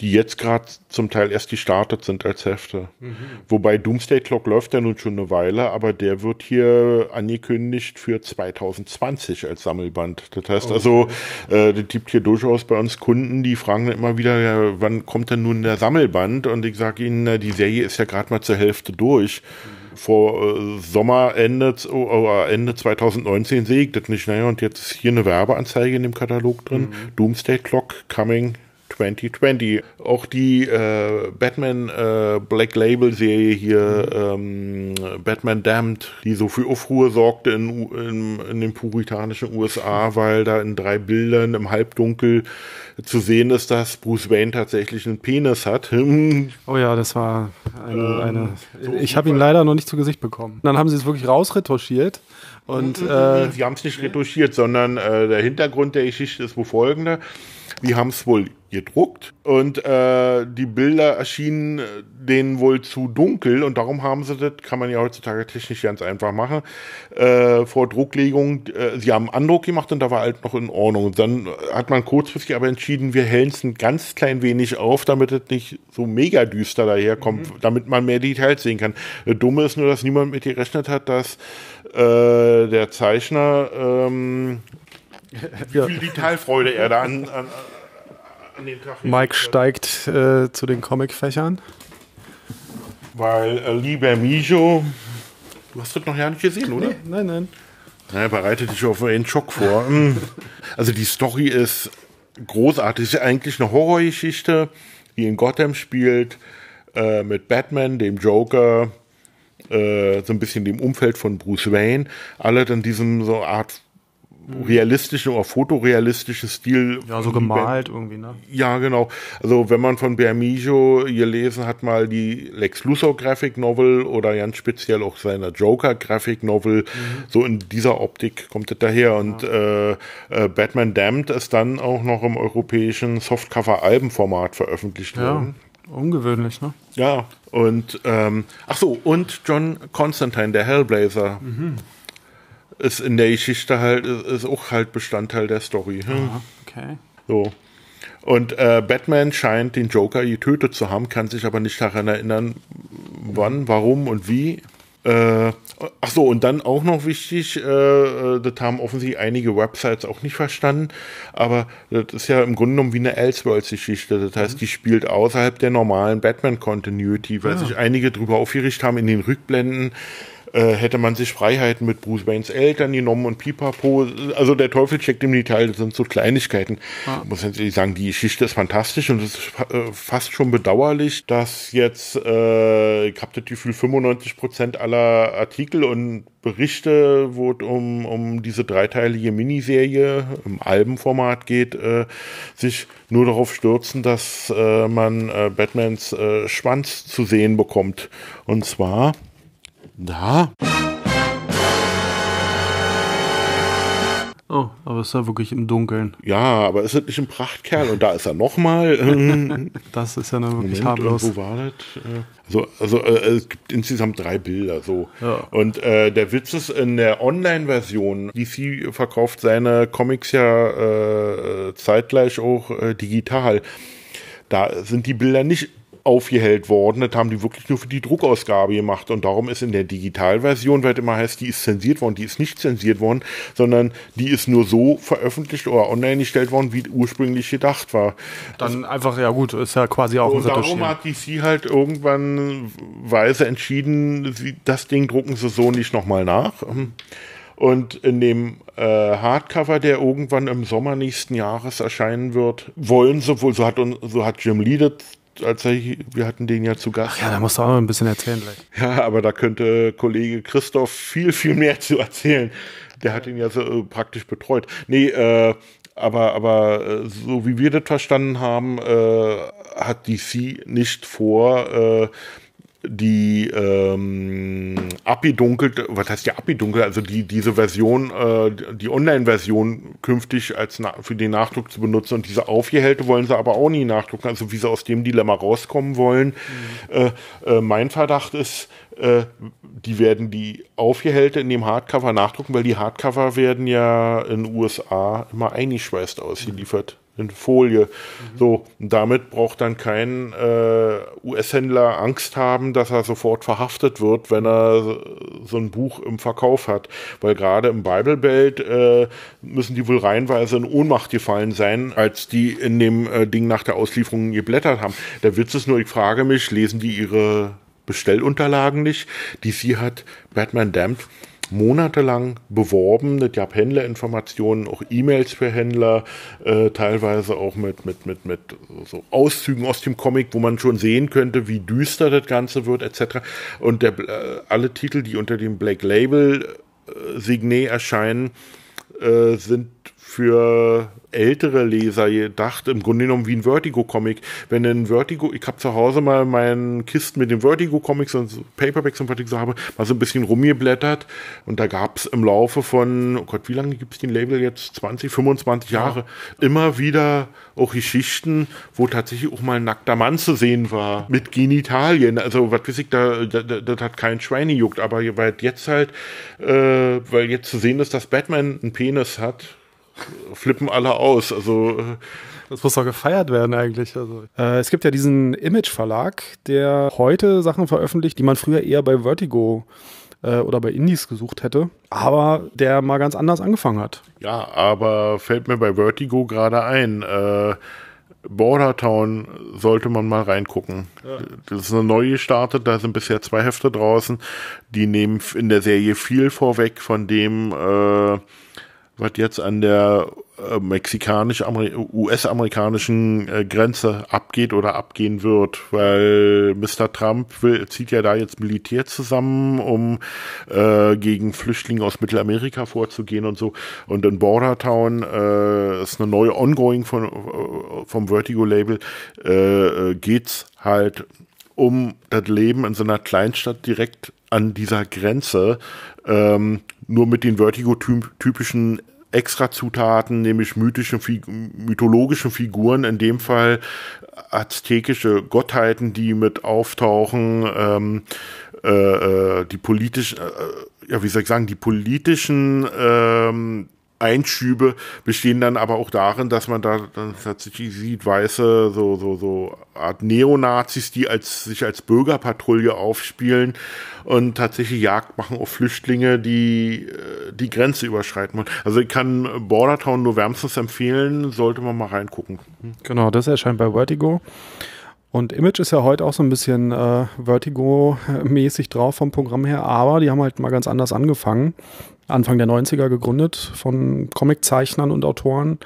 die jetzt gerade zum Teil erst gestartet sind als Hefte. Mhm. Wobei Doomsday Clock läuft ja nun schon eine Weile, aber der wird hier angekündigt für 2020 als Sammelband. Das heißt also, okay. also, äh, das gibt hier durchaus bei uns Kunden, die fragen immer wieder, ja, wann kommt denn nun der Sammelband? Und ich sage ihnen, die Serie ist ja gerade mal zur Hälfte durch. Mhm. Vor äh, Sommerende oder Ende 2019 sehe ich das nicht. Naja, und jetzt ist hier eine Werbeanzeige in dem Katalog drin. Mhm. Doomsday Clock coming 2020. Auch die äh, Batman äh, Black Label Serie hier, ähm, Batman Damned, die so für Aufruhr sorgte in, in, in den puritanischen USA, weil da in drei Bildern im Halbdunkel zu sehen ist, dass Bruce Wayne tatsächlich einen Penis hat. Oh ja, das war eine. Ähm, eine so ich habe ihn leider noch nicht zu Gesicht bekommen. Dann haben sie es wirklich rausretuschiert. Und, äh, sie haben es nicht retuschiert, sondern äh, der Hintergrund der Geschichte ist wo folgender. Die haben es wohl gedruckt und äh, die Bilder erschienen denen wohl zu dunkel und darum haben sie das, kann man ja heutzutage technisch ganz einfach machen, äh, vor Drucklegung, äh, sie haben Andruck gemacht und da war halt noch in Ordnung. Und dann hat man kurzfristig aber entschieden, wir hellen es ein ganz klein wenig auf, damit es nicht so mega düster daherkommt, mhm. damit man mehr Details sehen kann. Äh, Dumme ist nur, dass niemand mit gerechnet hat, dass äh, der Zeichner ähm, wie viel Detailfreude er da an, an, Mike steigt äh, zu den Comic-Fächern. Weil äh, Lee Bermijo, du hast das noch gar nicht gesehen, oder? Nee, nein, nein. Naja, bereite dich auf einen Schock vor. Hm. also die Story ist großartig. Es ist eigentlich eine Horrorgeschichte, die in Gotham spielt, äh, mit Batman, dem Joker, äh, so ein bisschen dem Umfeld von Bruce Wayne. Alle in diesem so Art realistischen oder fotorealistischen Stil. Ja, so gemalt irgendwie, ne? Ja, genau. Also wenn man von Bermijo gelesen hat, mal die Lex Luthor Graphic Novel oder ganz speziell auch seine Joker Graphic Novel, mhm. so in dieser Optik kommt es daher. Und ja. äh, äh, Batman Damned ist dann auch noch im europäischen Softcover-Albenformat veröffentlicht ja. worden. Ungewöhnlich, ne? Ja, und ähm, ach so, und John Constantine, der Hellblazer. Mhm ist in der Geschichte halt, ist auch halt Bestandteil der Story. Hm? Ah, okay. So. Und äh, Batman scheint den Joker getötet zu haben, kann sich aber nicht daran erinnern, wann, warum und wie. Äh, ach so, und dann auch noch wichtig, äh, äh das haben offensichtlich einige Websites auch nicht verstanden, aber das ist ja im Grunde genommen wie eine Elseworlds-Geschichte. Das heißt, mhm. die spielt außerhalb der normalen Batman-Continuity, weil ja. sich einige drüber aufgerichtet haben in den Rückblenden äh, hätte man sich Freiheiten mit Bruce Waynes Eltern genommen und pipapo. Also der Teufel steckt im Detail, das sind so Kleinigkeiten. Ah. Ich muss natürlich sagen, die Geschichte ist fantastisch und es ist äh, fast schon bedauerlich, dass jetzt, äh, ich habe das Gefühl, 95 Prozent aller Artikel und Berichte, wo es um, um diese dreiteilige Miniserie im Albenformat geht, äh, sich nur darauf stürzen, dass äh, man äh, Batmans äh, Schwanz zu sehen bekommt. Und zwar da. Oh, aber ist er wirklich im Dunkeln. Ja, aber ist er nicht ein Prachtkerl und da ist er nochmal. das ist ja dann wirklich Moment, harmlos. Wo war das? Also, also äh, es gibt insgesamt drei Bilder so. Ja. Und äh, der Witz ist, in der Online-Version, DC verkauft seine Comics ja äh, zeitgleich auch äh, digital. Da sind die Bilder nicht aufgehellt worden. Das haben die wirklich nur für die Druckausgabe gemacht. Und darum ist in der Digitalversion, weil es immer heißt, die ist zensiert worden, die ist nicht zensiert worden, sondern die ist nur so veröffentlicht oder online gestellt worden, wie ursprünglich gedacht war. Dann einfach, ja gut, ist ja quasi auch und ein Darum hat DC halt irgendwann weise entschieden, das Ding drucken sie so nicht nochmal nach. Und in dem äh, Hardcover, der irgendwann im Sommer nächsten Jahres erscheinen wird, wollen sie wohl, so hat, so hat Jim Lee das als er, wir hatten den ja zu Gast. Ach ja, da musst du auch noch ein bisschen erzählen gleich. Ja, aber da könnte Kollege Christoph viel, viel mehr zu erzählen. Der hat ihn ja so äh, praktisch betreut. Nee, äh, aber, aber äh, so wie wir das verstanden haben, äh, hat DC nicht vor, äh, die ähm, abgedunkelt, was heißt ja abgedunkelt, also die diese Version, äh, die Online-Version künftig als na für den Nachdruck zu benutzen und diese Aufgehellte wollen sie aber auch nie nachdrucken, also wie sie aus dem Dilemma rauskommen wollen. Mhm. Äh, äh, mein Verdacht ist, äh, die werden die Aufgehellte in dem Hardcover nachdrucken, weil die Hardcover werden ja in den USA immer eingeschweißt ausgeliefert. Mhm in Folie. Mhm. So, damit braucht dann kein äh, US-Händler Angst haben, dass er sofort verhaftet wird, wenn er so ein Buch im Verkauf hat. Weil gerade im Bible Belt äh, müssen die wohl reihenweise in Ohnmacht gefallen sein, als die in dem äh, Ding nach der Auslieferung geblättert haben. Der Witz ist nur, ich frage mich, lesen die ihre Bestellunterlagen nicht? Sie hat Batman Damned monatelang beworben. Es gab Händlerinformationen, auch E-Mails für Händler, äh, teilweise auch mit, mit, mit, mit so Auszügen aus dem Comic, wo man schon sehen könnte, wie düster das Ganze wird, etc. Und der, äh, alle Titel, die unter dem Black Label äh, Signet erscheinen, äh, sind für ältere Leser gedacht, im Grunde genommen wie ein Vertigo-Comic. Wenn ein Vertigo, ich habe zu Hause mal meinen Kisten mit den Vertigo-Comics und Paperbacks und was ich so habe, mal so ein bisschen rumgeblättert und da gab es im Laufe von, oh Gott, wie lange gibt es den Label jetzt? 20, 25 Jahre, ja. immer wieder auch Geschichten, wo tatsächlich auch mal ein nackter Mann zu sehen war, mit Genitalien. Also, was weiß ich, da, da, das hat kein Schwein gejuckt, aber weil jetzt halt, äh, weil jetzt zu sehen ist, dass Batman einen Penis hat, flippen alle aus. Also äh, das muss doch gefeiert werden eigentlich. Also, äh, es gibt ja diesen Image-Verlag, der heute Sachen veröffentlicht, die man früher eher bei Vertigo äh, oder bei Indies gesucht hätte, aber der mal ganz anders angefangen hat. Ja, aber fällt mir bei Vertigo gerade ein. Äh, Bordertown sollte man mal reingucken. Ja. Das ist eine neue gestartet, da sind bisher zwei Hefte draußen. Die nehmen in der Serie viel vorweg von dem, äh, was jetzt an der äh, mexikanisch-US-amerikanischen äh, Grenze abgeht oder abgehen wird, weil Mr. Trump will, zieht ja da jetzt Militär zusammen, um äh, gegen Flüchtlinge aus Mittelamerika vorzugehen und so. Und in Bordertown äh, ist eine neue Ongoing von, äh, vom Vertigo-Label, äh, geht's halt um das Leben in so einer Kleinstadt direkt an dieser Grenze, ähm, nur mit den Vertigo-typischen Extrazutaten, nämlich mythische, mythologische Figuren, in dem Fall aztekische Gottheiten, die mit auftauchen, ähm, äh, äh die politisch, äh, ja, wie soll ich sagen, die politischen ähm, Einschübe bestehen dann aber auch darin, dass man da dann tatsächlich sieht, weiße, so, so, so Art Neonazis, die als, sich als Bürgerpatrouille aufspielen und tatsächlich Jagd machen auf Flüchtlinge, die äh, die Grenze überschreiten wollen. Also ich kann Bordertown nur wärmstens empfehlen, sollte man mal reingucken. Genau, das erscheint bei Vertigo. Und Image ist ja heute auch so ein bisschen äh, Vertigo-mäßig drauf vom Programm her, aber die haben halt mal ganz anders angefangen. Anfang der 90er gegründet von Comiczeichnern und Autoren.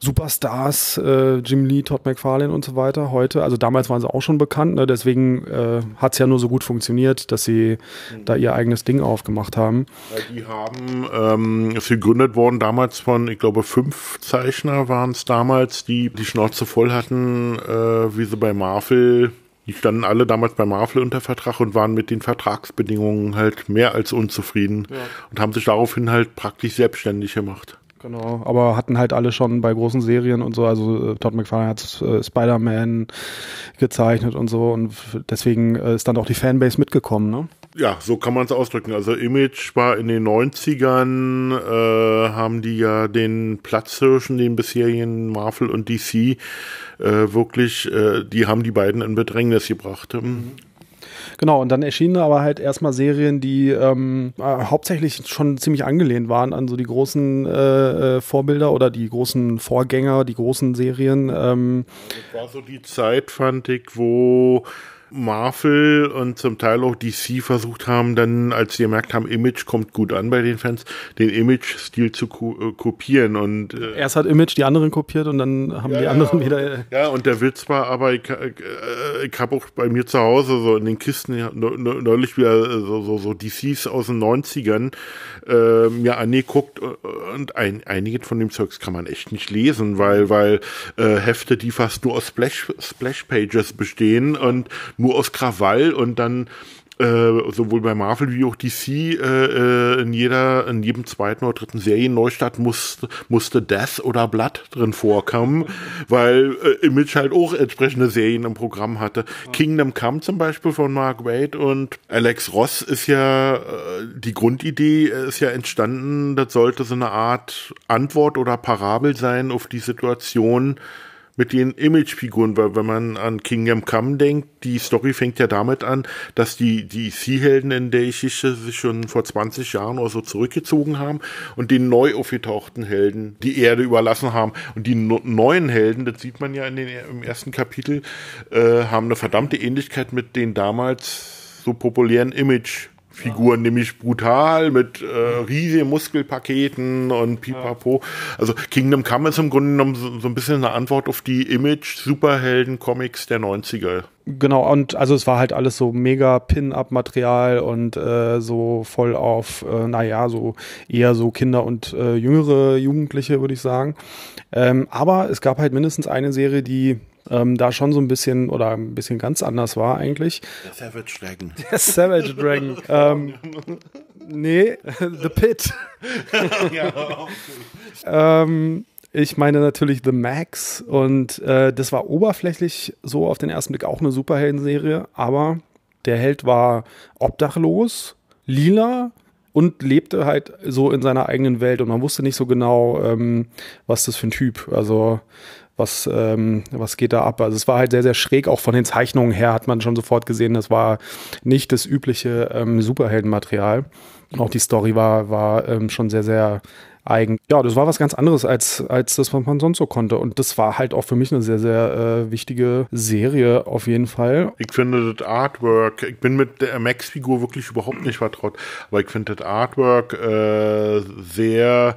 Superstars, äh, Jim Lee, Todd McFarlane und so weiter heute. Also damals waren sie auch schon bekannt, ne? deswegen äh, hat es ja nur so gut funktioniert, dass sie mhm. da ihr eigenes Ding aufgemacht haben. Die haben, ähm, ist gegründet worden damals von, ich glaube, fünf Zeichner waren es damals, die die Schnauze voll hatten, äh, wie sie bei Marvel die standen alle damals bei Marvel unter Vertrag und waren mit den Vertragsbedingungen halt mehr als unzufrieden ja. und haben sich daraufhin halt praktisch selbstständig gemacht. Genau, aber hatten halt alle schon bei großen Serien und so, also äh, Todd McFarlane hat äh, Spider-Man gezeichnet und so und deswegen äh, ist dann auch die Fanbase mitgekommen, ne? Ja, so kann man es ausdrücken. Also Image war in den 90ern, äh, haben die ja den Platzhirschen, den bisherigen Marvel und DC, äh, wirklich, äh, die haben die beiden in Bedrängnis gebracht. Mhm. Genau, und dann erschienen aber halt erstmal Serien, die ähm, äh, hauptsächlich schon ziemlich angelehnt waren an so die großen äh, äh Vorbilder oder die großen Vorgänger, die großen Serien. Ähm. Das war so die Zeit, fand ich, wo Marvel und zum Teil auch DC versucht haben, dann, als sie gemerkt haben, Image kommt gut an bei den Fans, den Image-Stil zu ko äh, kopieren. Und, äh, Erst hat Image die anderen kopiert und dann haben ja, die anderen wieder. Äh, ja, und der Witz war aber, ich, äh, ich habe auch bei mir zu Hause so in den Kisten neulich wieder so, so, so DCs aus den 90ern äh, mir angeguckt und ein, einige von dem Zeugs kann man echt nicht lesen, weil, weil äh, Hefte, die fast nur aus Splash, Splash bestehen und nur aus Krawall und dann äh, sowohl bei Marvel wie auch DC äh, äh, in jeder, in jedem zweiten oder dritten Serienneustart musste, musste Death oder Blood drin vorkommen, weil äh, Image halt auch entsprechende Serien im Programm hatte. Ja. Kingdom Come zum Beispiel von Mark Wade und Alex Ross ist ja, äh, die Grundidee ist ja entstanden, das sollte so eine Art Antwort oder Parabel sein auf die Situation, mit den Imagefiguren, weil wenn man an Kingdom Come denkt, die Story fängt ja damit an, dass die, die Sea-Helden in der Geschichte sich schon vor 20 Jahren oder so zurückgezogen haben und den neu aufgetauchten Helden die Erde überlassen haben. Und die no neuen Helden, das sieht man ja in den, im ersten Kapitel, äh, haben eine verdammte Ähnlichkeit mit den damals so populären Image Figuren, nämlich brutal mit äh, riesigen Muskelpaketen und pipapo. Also Kingdom Come ist im Grunde genommen so, so ein bisschen eine Antwort auf die Image-Superhelden-Comics der 90er. Genau, und also es war halt alles so mega Pin-Up-Material und äh, so voll auf, äh, naja, so eher so Kinder und äh, jüngere Jugendliche, würde ich sagen. Ähm, aber es gab halt mindestens eine Serie, die ähm, da schon so ein bisschen oder ein bisschen ganz anders war eigentlich. Der Savage Dragon. Der Savage Dragon. ähm, nee, The Pit. ähm, ich meine natürlich The Max und äh, das war oberflächlich so auf den ersten Blick auch eine Superhelden-Serie, aber der Held war obdachlos, lila und lebte halt so in seiner eigenen Welt und man wusste nicht so genau, ähm, was das für ein Typ. Also was, ähm, was geht da ab? Also es war halt sehr, sehr schräg, auch von den Zeichnungen her hat man schon sofort gesehen, das war nicht das übliche ähm, Superheldenmaterial. Auch die Story war, war ähm, schon sehr, sehr eigen. Ja, das war was ganz anderes als, als das, was man sonst so konnte. Und das war halt auch für mich eine sehr, sehr äh, wichtige Serie auf jeden Fall. Ich finde das Artwork, ich bin mit der Max-Figur wirklich überhaupt nicht vertraut, aber ich finde das Artwork äh, sehr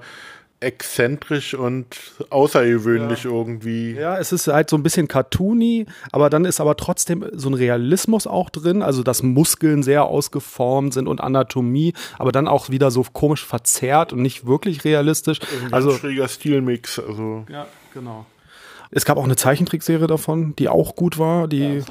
exzentrisch und außergewöhnlich ja. irgendwie. Ja, es ist halt so ein bisschen cartoony, aber dann ist aber trotzdem so ein Realismus auch drin, also dass Muskeln sehr ausgeformt sind und Anatomie, aber dann auch wieder so komisch verzerrt und nicht wirklich realistisch. Ein also schräger Stilmix, also. Ja, genau. Es gab auch eine Zeichentrickserie davon, die auch gut war, die ja,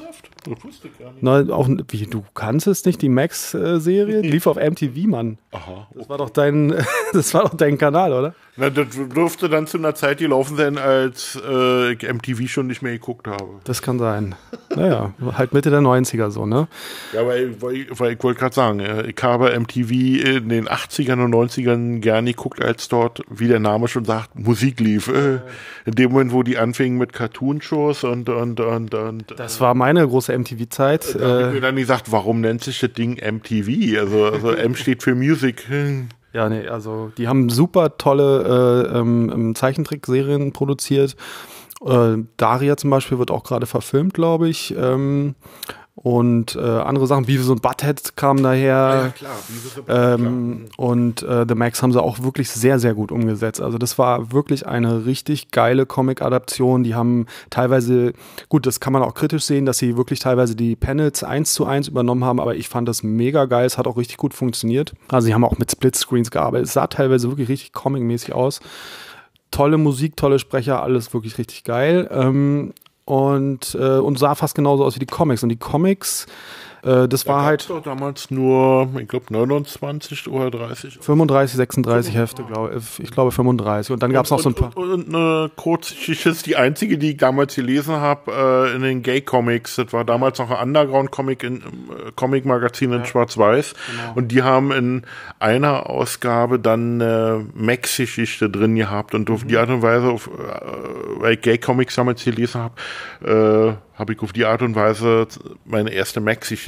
das wusste ich gar nicht. Na, auch, wie, du kannst es nicht, die Max-Serie? lief auf MTV, Mann. Aha. Okay. Das war doch dein, das war doch dein Kanal, oder? Na, das durfte dann zu einer Zeit gelaufen sein, als äh, ich MTV schon nicht mehr geguckt habe. Das kann sein. Naja, halt Mitte der 90er so, ne? Ja, weil, weil, weil ich wollte gerade sagen, äh, ich habe MTV in den 80ern und 90ern gerne geguckt, als dort, wie der Name schon sagt, Musik lief. Äh, in dem Moment, wo die anfingen mit Cartoon-Shows und, und, und, und. Das war meine große große MTV-Zeit. Da ich äh, mir dann gesagt, warum nennt sich das Ding MTV? Also, also M steht für Music. Ja, nee, also die haben super tolle äh, ähm, ähm Zeichentrickserien produziert. Äh, Daria zum Beispiel wird auch gerade verfilmt, glaube ich. Ähm, und äh, andere Sachen, wie so ein Butthead kam daher. Ja, klar, ähm, und äh, The Max haben sie auch wirklich sehr, sehr gut umgesetzt. Also das war wirklich eine richtig geile Comic-Adaption. Die haben teilweise, gut, das kann man auch kritisch sehen, dass sie wirklich teilweise die Panels eins zu eins übernommen haben, aber ich fand das mega geil. Es hat auch richtig gut funktioniert. Also sie haben auch mit Splitscreens gearbeitet. Es sah teilweise wirklich richtig comic-mäßig aus tolle Musik, tolle Sprecher, alles wirklich richtig geil. Ähm, und, äh, und sah fast genauso aus wie die Comics. Und die Comics Äh, das war halt Doch damals nur, ich glaube, 29 oder 30. 35, 36 Hefte, glaube ich. Ich glaube 35. Und dann gab es noch so ein paar. Und, und eine Kurzgeschichte ist die einzige, die ich damals gelesen habe äh, in den Gay-Comics. Das war damals noch ein Underground-Comic in äh, Comic-Magazin in Schwarz-Weiß. Und die haben in einer Ausgabe dann eine Max-Geschichte drin gehabt. Und auf die Art und Weise, auf, äh, weil ich Gay-Comics damals gelesen habe, äh, habe ich auf die Art und Weise meine erste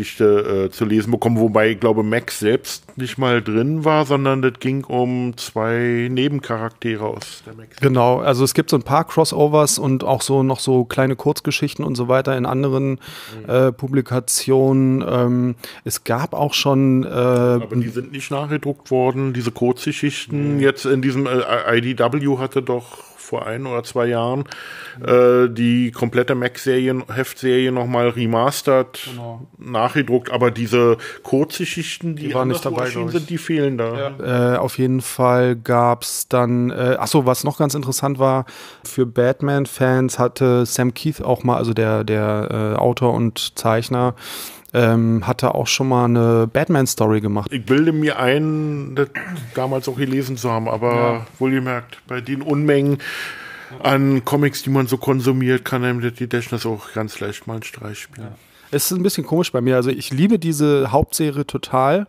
Max-Geschichte äh, zu lesen bekommen, wobei ich glaube, Max selbst nicht mal drin war, sondern das ging um zwei Nebencharaktere aus der Max. Genau, also es gibt so ein paar Crossovers und auch so noch so kleine Kurzgeschichten und so weiter in anderen äh, Publikationen. Ähm, es gab auch schon äh, Aber die sind nicht nachgedruckt worden, diese Kurzgeschichten. Jetzt in diesem äh, IDW hatte doch vor ein oder zwei Jahren äh, die komplette Max-Serie, Heftserie nochmal remastered, Genau. nachgedruckt, aber diese Kurzgeschichten, die, Die waren nicht dabei, sind, die fehlen da. Äh, auf jeden Fall gab's dann, äh, ach so, was noch ganz interessant war, für Batman-Fans hatte Sam Keith auch mal, also der, der äh, Autor und Zeichner, ähm, hatte auch schon mal eine Batman-Story gemacht. Ich bilde mir ein, das damals auch gelesen zu haben, aber wohlgemerkt, bei den Unmengen an Comics, die man so konsumiert, kann einem das Gedächtnis auch ganz leicht mal einen Streich spielen. Es ist ein bisschen komisch bei mir. Also ich liebe diese Hauptserie total.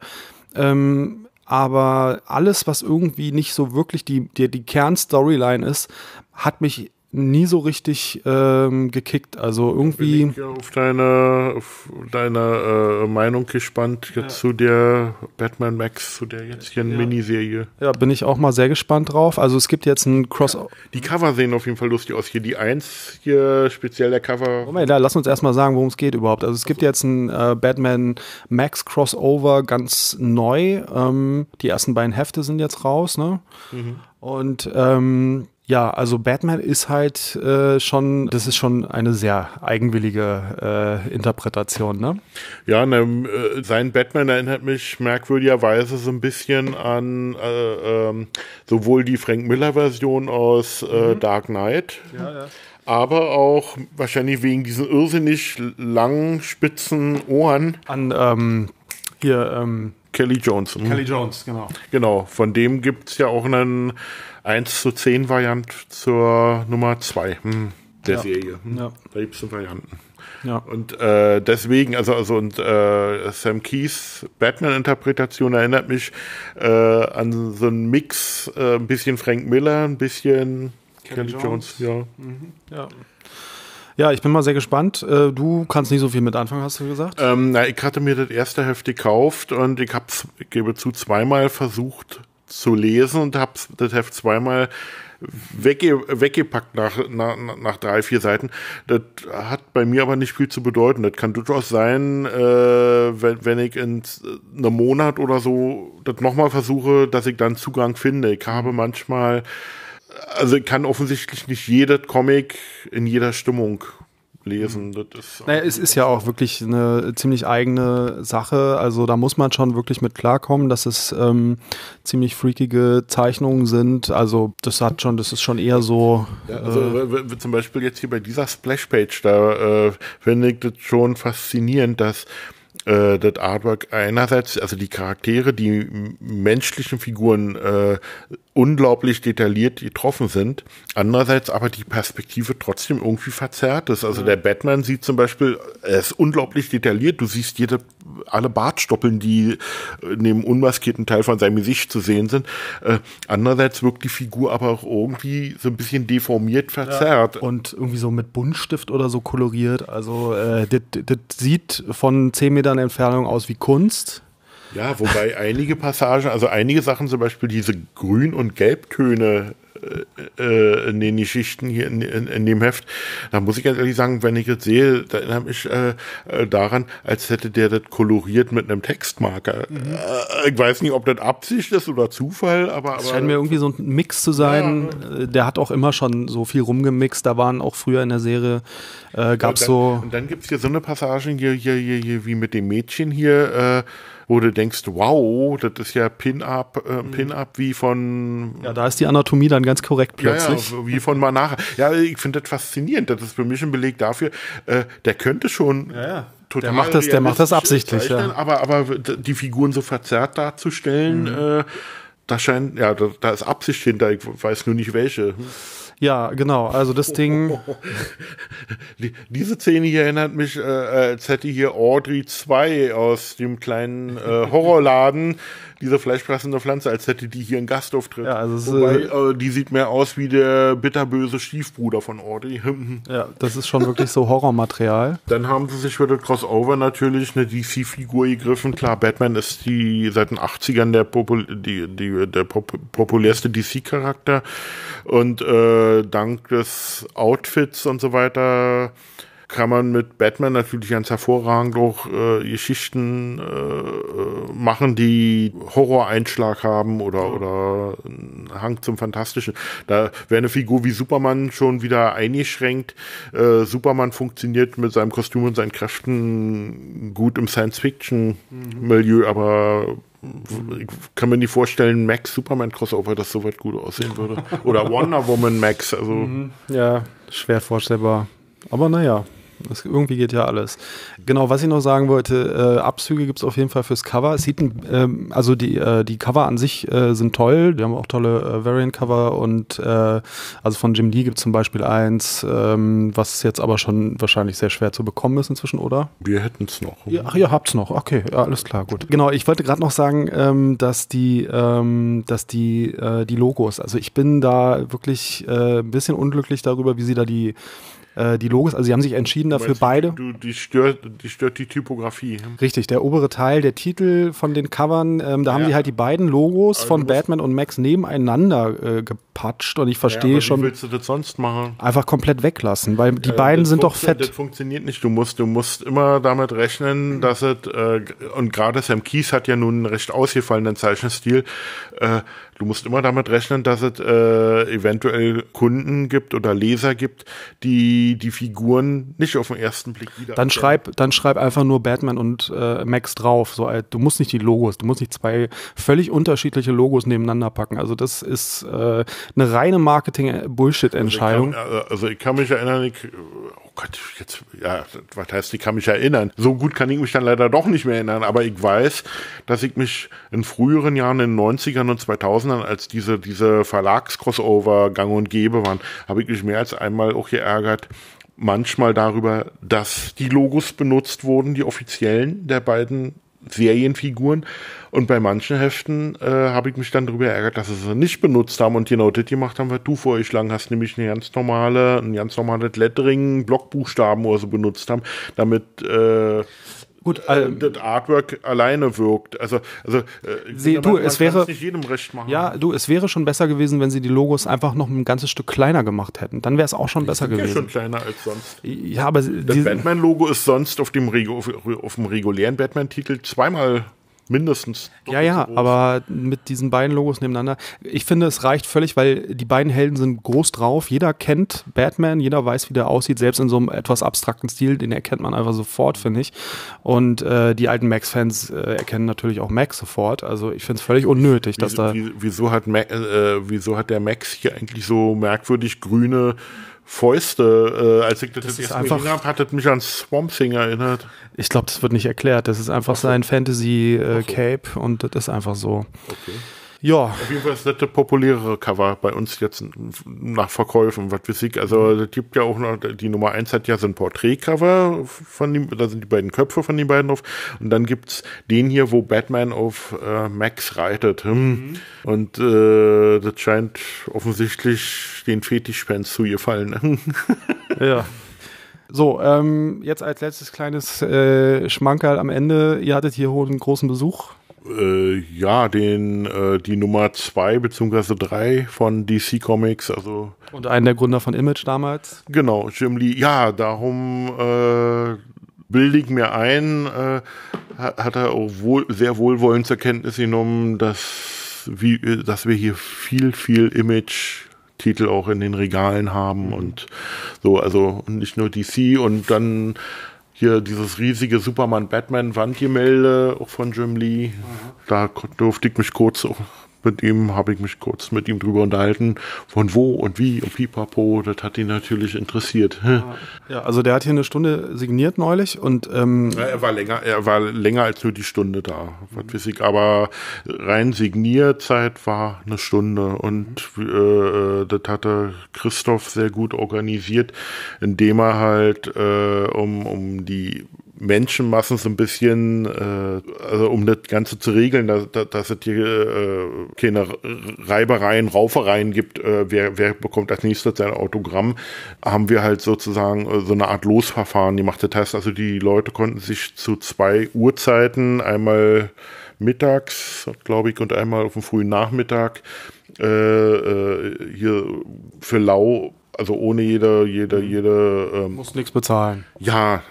Ähm, aber alles, was irgendwie nicht so wirklich die, die, die Kernstoryline ist, hat mich nie so richtig ähm, gekickt. Also irgendwie. Bin ich ja auf deine, auf deine äh, Meinung gespannt jetzt zu der Batman Max, zu der jetzigen Miniserie. Ja, bin ich auch mal sehr gespannt drauf. Also es gibt jetzt ein Cross. Die Cover sehen auf jeden Fall lustig aus. Hier die Eins, hier speziell der Cover. Moment, ja, lass uns erstmal sagen, worum es geht überhaupt. Also es gibt jetzt ein äh, Batman Max Crossover ganz neu. Ähm, die ersten beiden Hefte sind jetzt raus, ne? Und ähm, ja, also Batman ist halt äh, schon, das ist schon eine sehr eigenwillige äh, Interpretation, ne? Ja, ne, äh, sein Batman erinnert mich merkwürdigerweise so ein bisschen an äh, ähm, sowohl die Frank Miller-Version aus äh, Dark Knight, aber auch wahrscheinlich wegen diesen irrsinnig langen, spitzen Ohren. An ähm, hier ähm, Kelly Jones. Mhm. Jones, genau. Genau, von dem gibt's ja auch einen 1 zu 10 Variant zur Nummer 2 hm, der Ja. Serie. Hm. Ja. Da gibt's eine Varianten. Ja. Und äh, deswegen, also, also und äh, Sam Keys Batman-Interpretation erinnert mich äh, an so einen Mix, äh, ein bisschen Frank Miller, ein bisschen Kelly, Jones. Jones. ja. Ja. Ja, ich bin mal sehr gespannt. Äh, Du kannst nicht so viel mit anfangen, hast du gesagt? Ähm, na, ich hatte mir das erste Heft gekauft und ich hab's, ich gebe zu, zweimal versucht zu lesen und hab's das Heft zweimal wegge weggepackt nach, nach, nach drei, vier Seiten. Das hat bei mir aber nicht viel zu bedeuten. Das kann durchaus sein, äh, wenn, wenn ich in einem Monat oder so das nochmal versuche, dass ich dann Zugang finde. Ich habe manchmal, also kann offensichtlich nicht jedes Comic in jeder Stimmung lesen. Das ist Naja, es ist ja auch wirklich eine ziemlich eigene Sache. Also da muss man schon wirklich mit klarkommen, dass es ähm, ziemlich freakige Zeichnungen sind. Also das hat schon, das ist schon eher so. Ja, also w- zum Beispiel jetzt hier bei dieser Splashpage, da äh, finde ich das schon faszinierend, dass äh, das Artwork einerseits, also die Charaktere, die menschlichen Figuren äh, unglaublich detailliert getroffen sind, andererseits aber die Perspektive trotzdem irgendwie verzerrt ist. Also der Batman sieht zum Beispiel, er ist unglaublich detailliert, du siehst jede, alle Bartstoppeln, die in dem unmaskierten Teil von seinem Gesicht zu sehen sind. Äh, andererseits wirkt die Figur aber auch irgendwie so ein bisschen deformiert verzerrt. Und irgendwie so mit Buntstift oder so koloriert. Also äh, das das sieht von 10 Metern Entfernung aus wie Kunst. Ja, wobei einige Passagen, also einige Sachen, zum Beispiel diese Grün- und Gelbtöne äh, äh, in den Geschichten hier in, in, in dem Heft, da muss ich ganz ehrlich sagen, wenn ich das sehe, da erinnert mich äh, äh, daran, als hätte der das koloriert mit einem Textmarker. Äh, ich weiß nicht, ob das Absicht ist oder Zufall, aber, aber scheint mir irgendwie so ein Mix zu sein. Äh, Der hat auch immer schon so viel rumgemixt. Da waren auch früher in der Serie, äh, gab es dann, so. Und dann gibt's hier so eine Passage hier, hier, hier, hier wie mit dem Mädchen hier, äh, wo du denkst, wow, das ist ja Pin-Up, äh, Pin-Up wie von Ja, da ist die Anatomie dann ganz korrekt plötzlich. Ja, ja, wie von Manara. Ja, ich finde das faszinierend. Das ist für mich ein Beleg dafür, äh, der könnte schon total Der macht das- der macht das absichtlich, ja. Aber, aber die Figuren so verzerrt darzustellen, Mhm. äh, da scheint, ja, da, da ist Absicht hinter, ich weiß nur nicht welche. Ja, genau. Also das Ding. Die, diese Szene hier erinnert mich, äh, als hätte hier Audrey 2 aus dem kleinen äh, Horrorladen diese fleischfressende Pflanze, als hätte die hier einen Gastauftritt. Ja, also Wobei, äh, äh, die sieht mehr aus wie der bitterböse Stiefbruder von Audrey. Ja, das ist schon wirklich so Horrormaterial. Dann haben sie sich für das Crossover natürlich eine DC-Figur gegriffen. Klar, Batman ist die seit den 80ern der, Popul die, die, der pop populärste DC-Charakter. Und äh, dank des Outfits und so weiter kann man mit Batman natürlich ganz hervorragend auch äh, Geschichten äh, machen, die Horror-Einschlag haben oder, oder einen Hang zum Fantastischen. Da wäre eine Figur wie Superman schon wieder eingeschränkt. Äh, Superman funktioniert mit seinem Kostüm und seinen Kräften gut im Science-Fiction-Milieu, aber ich kann mir nicht vorstellen, Max Superman Crossover, das so weit gut aussehen würde. Oder Wonder Woman Max, also Ja, schwer vorstellbar. Aber naja, das, irgendwie geht ja alles. Genau, was ich noch sagen wollte, äh, Abzüge gibt es auf jeden Fall fürs Cover. Es sieht, ähm, also die, äh, die Cover an sich äh, sind toll. Die haben auch tolle äh, Variant-Cover und äh, also von Jim Lee gibt es zum Beispiel eins, ähm, was jetzt aber schon wahrscheinlich sehr schwer zu bekommen ist inzwischen, oder? wir hätten es noch. Ja, ach, ihr habt's noch. Okay, ja, alles klar, gut. Genau, ich wollte gerade noch sagen, ähm, dass die, ähm, dass die, äh, die Logos, also ich bin da wirklich ein bisschen unglücklich darüber, wie sie da die, äh, die Logos, also sie haben sich entschieden dafür Meinst beide. Du, die, stört, die stört die Typografie. Richtig, der obere Teil, der Titel von den Covern, ähm, da haben Ja. die halt die beiden Logos Also von Batman und Max nebeneinander äh, gepatscht und ich Ja, verstehe aber schon, Wie willst du das sonst machen? einfach komplett weglassen, weil die Äh, beiden sind doch fett. Das funktioniert nicht. Du musst, du musst immer damit rechnen, dass es, äh, und gerade Sam Keys hat ja nun einen recht ausgefallenen Zeichenstil, äh, du musst immer damit rechnen, dass es äh, eventuell Kunden gibt oder Leser gibt, die die Figuren nicht auf den ersten Blick wieder Dann schreib, dann schreib einfach nur Batman und äh, Max drauf. So, äh, du musst nicht die Logos, du musst nicht zwei völlig unterschiedliche Logos nebeneinander packen. Also das ist äh, eine reine Marketing-Bullshit-Entscheidung. Also ich, kann, also ich kann mich erinnern, ich, Gott, jetzt, ja, was heißt, ich kann mich erinnern. So gut kann ich mich dann leider doch nicht mehr erinnern, aber ich weiß, dass ich mich in früheren Jahren, in den 90ern und 2000ern, als diese, diese Verlags-Crossover gang und gäbe waren, habe ich mich mehr als einmal auch geärgert, manchmal darüber, dass die Logos benutzt wurden, die offiziellen der beiden Serienfiguren. Und bei manchen Heften äh, habe ich mich dann darüber ärgert, dass sie sie nicht benutzt haben und genau das gemacht haben, was du vorgeschlagen hast, nämlich eine ganz normale, ein ganz normales Lettering, Blockbuchstaben oder so benutzt haben, damit äh, Gut, äh, äh, das Artwork alleine wirkt. Also, also äh, Sie- du, es wäre- nicht jedem recht machen. ja, du, es wäre schon besser gewesen, wenn sie die Logos einfach noch ein ganzes Stück kleiner gemacht hätten. Dann wäre es auch schon besser ja schon gewesen. kleiner als sonst. Ja, aber Das die, Batman-Logo ist sonst auf dem, auf, auf dem regulären Batman-Titel zweimal mindestens. Ja, ja, aber mit diesen beiden Logos nebeneinander. Ich finde, es reicht völlig, weil die beiden Helden sind groß drauf. Jeder kennt Batman, jeder weiß, wie der aussieht, selbst in so einem etwas abstrakten Stil, den erkennt man einfach sofort, finde ich. Und äh, die alten Max-Fans äh, erkennen natürlich auch Max sofort. Also ich finde es völlig unnötig, dass da. wie- wieso, hat Ma äh, wieso hat der Max hier eigentlich so merkwürdig grüne Fäuste? Äh, als ich das, ist jetzt einfach- habe, hat es mich an Swamp Thing erinnert. Ich glaube, das wird nicht erklärt. Das ist einfach sein Fantasy-Cape und das ist einfach so. Okay. Ja, Auf jeden Fall ist das das populärere Cover bei uns jetzt nach Verkäufen, was weiß ich. Also, es gibt ja auch noch, die Nummer eins hat ja so ein Porträtcover von dem, da sind die beiden Köpfe von den beiden drauf. Und dann gibt's den hier, wo Batman auf äh, Max reitet. Hm. Und äh, das scheint offensichtlich den Fetischfans zu gefallen. Ja. So, ähm, jetzt als letztes kleines äh, Schmankerl am Ende. Ihr hattet hier einen großen Besuch. Äh, ja, den, äh, die Nummer zwei beziehungsweise drei von DC Comics, also Und einen der Gründer von Image damals. Genau, Jim Lee. Ja, darum äh, bilde ich mir ein, äh, hat er auch wohl, sehr wohlwollend zur Kenntnis genommen, dass, wie, dass wir hier viel, viel Image-Titel auch in den Regalen haben und so, also nicht nur DC und dann hier dieses riesige Superman-Batman-Wandgemälde auch von Jim Lee. Da ko- durfte ich mich kurz mit ihm habe ich mich kurz mit ihm drüber unterhalten, von wo und wie und pipapo, das hat ihn natürlich interessiert. Ja, also der hat hier eine Stunde signiert neulich und ähm ja, er war länger, er war länger als nur die Stunde da, was weiß ich, aber rein Signierzeit war eine Stunde und äh, das hatte Christoph sehr gut organisiert, indem er halt äh, um, um die Menschenmassen so ein bisschen, äh, also um das Ganze zu regeln, dass, dass es hier äh, keine Reibereien, Raufereien gibt, äh, wer, wer bekommt als nächstes sein Autogramm, haben wir halt sozusagen äh, so eine Art Losverfahren gemacht. Das heißt also, die Leute konnten sich zu zwei Uhrzeiten, einmal mittags, glaube ich, und einmal auf dem frühen Nachmittag äh, äh, hier für Lau also ohne jede, jede, mhm. jede. Ähm, Muss nichts bezahlen. Ja,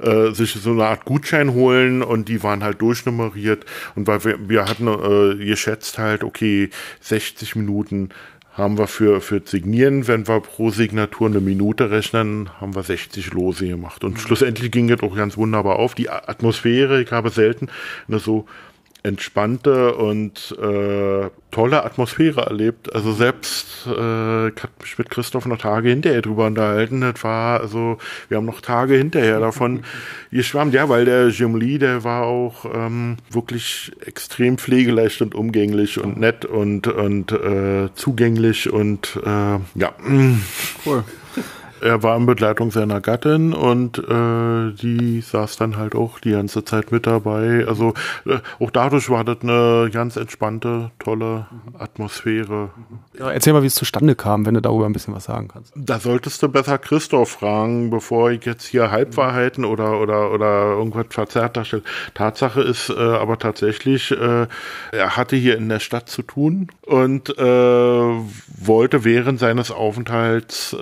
äh, äh, sich so eine Art Gutschein holen und die waren halt durchnummeriert und weil wir, wir hatten äh, geschätzt halt, okay, 60 Minuten haben wir für, für Signieren, wenn wir pro Signatur eine Minute rechnen, haben wir 60 Lose gemacht. Und mhm. schlussendlich ging das auch ganz wunderbar auf. Die Atmosphäre, ich habe selten eine so entspannte und äh, tolle Atmosphäre erlebt. Also selbst, äh, ich habe mich mit Christoph noch Tage hinterher drüber unterhalten. Das war, also, wir haben noch Tage hinterher davon geschwärmt. Ja, weil der Jim Lee, der war auch ähm, wirklich extrem pflegeleicht und umgänglich und nett und, und äh, zugänglich und äh, ja. Cool er war in Begleitung seiner Gattin und äh, die saß dann halt auch die ganze Zeit mit dabei. Also äh, auch dadurch war das eine ganz entspannte, tolle Atmosphäre. Ja, erzähl mal, wie es zustande kam, wenn du darüber ein bisschen was sagen kannst. Da solltest du besser Christoph fragen, bevor ich jetzt hier Halbwahrheiten oder oder oder irgendwas verzerrt darstelle. Tatsache ist äh, aber tatsächlich, äh, er hatte hier in der Stadt zu tun und äh, wollte während seines Aufenthalts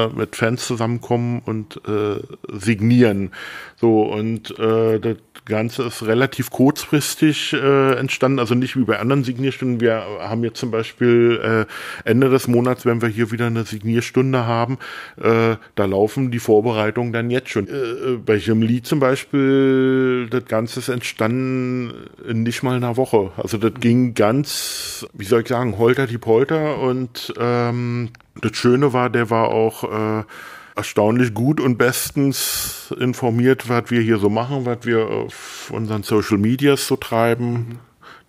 äh, mit Fans zusammenkommen und äh, signieren. So, und äh, das Ganze ist relativ kurzfristig äh, entstanden, also nicht wie bei anderen Signierstunden. Wir haben jetzt zum Beispiel äh, Ende des Monats, wenn wir hier wieder eine Signierstunde haben, äh, da laufen die Vorbereitungen dann jetzt schon. Äh bei Jim Lee zum Beispiel, das Ganze ist entstanden in nicht mal einer Woche. Also das ging ganz, wie soll ich sagen, holter die Polter und ähm, das Schöne war, der war auch äh, erstaunlich gut und bestens informiert, was wir hier so machen, was wir auf unseren Social Medias so treiben,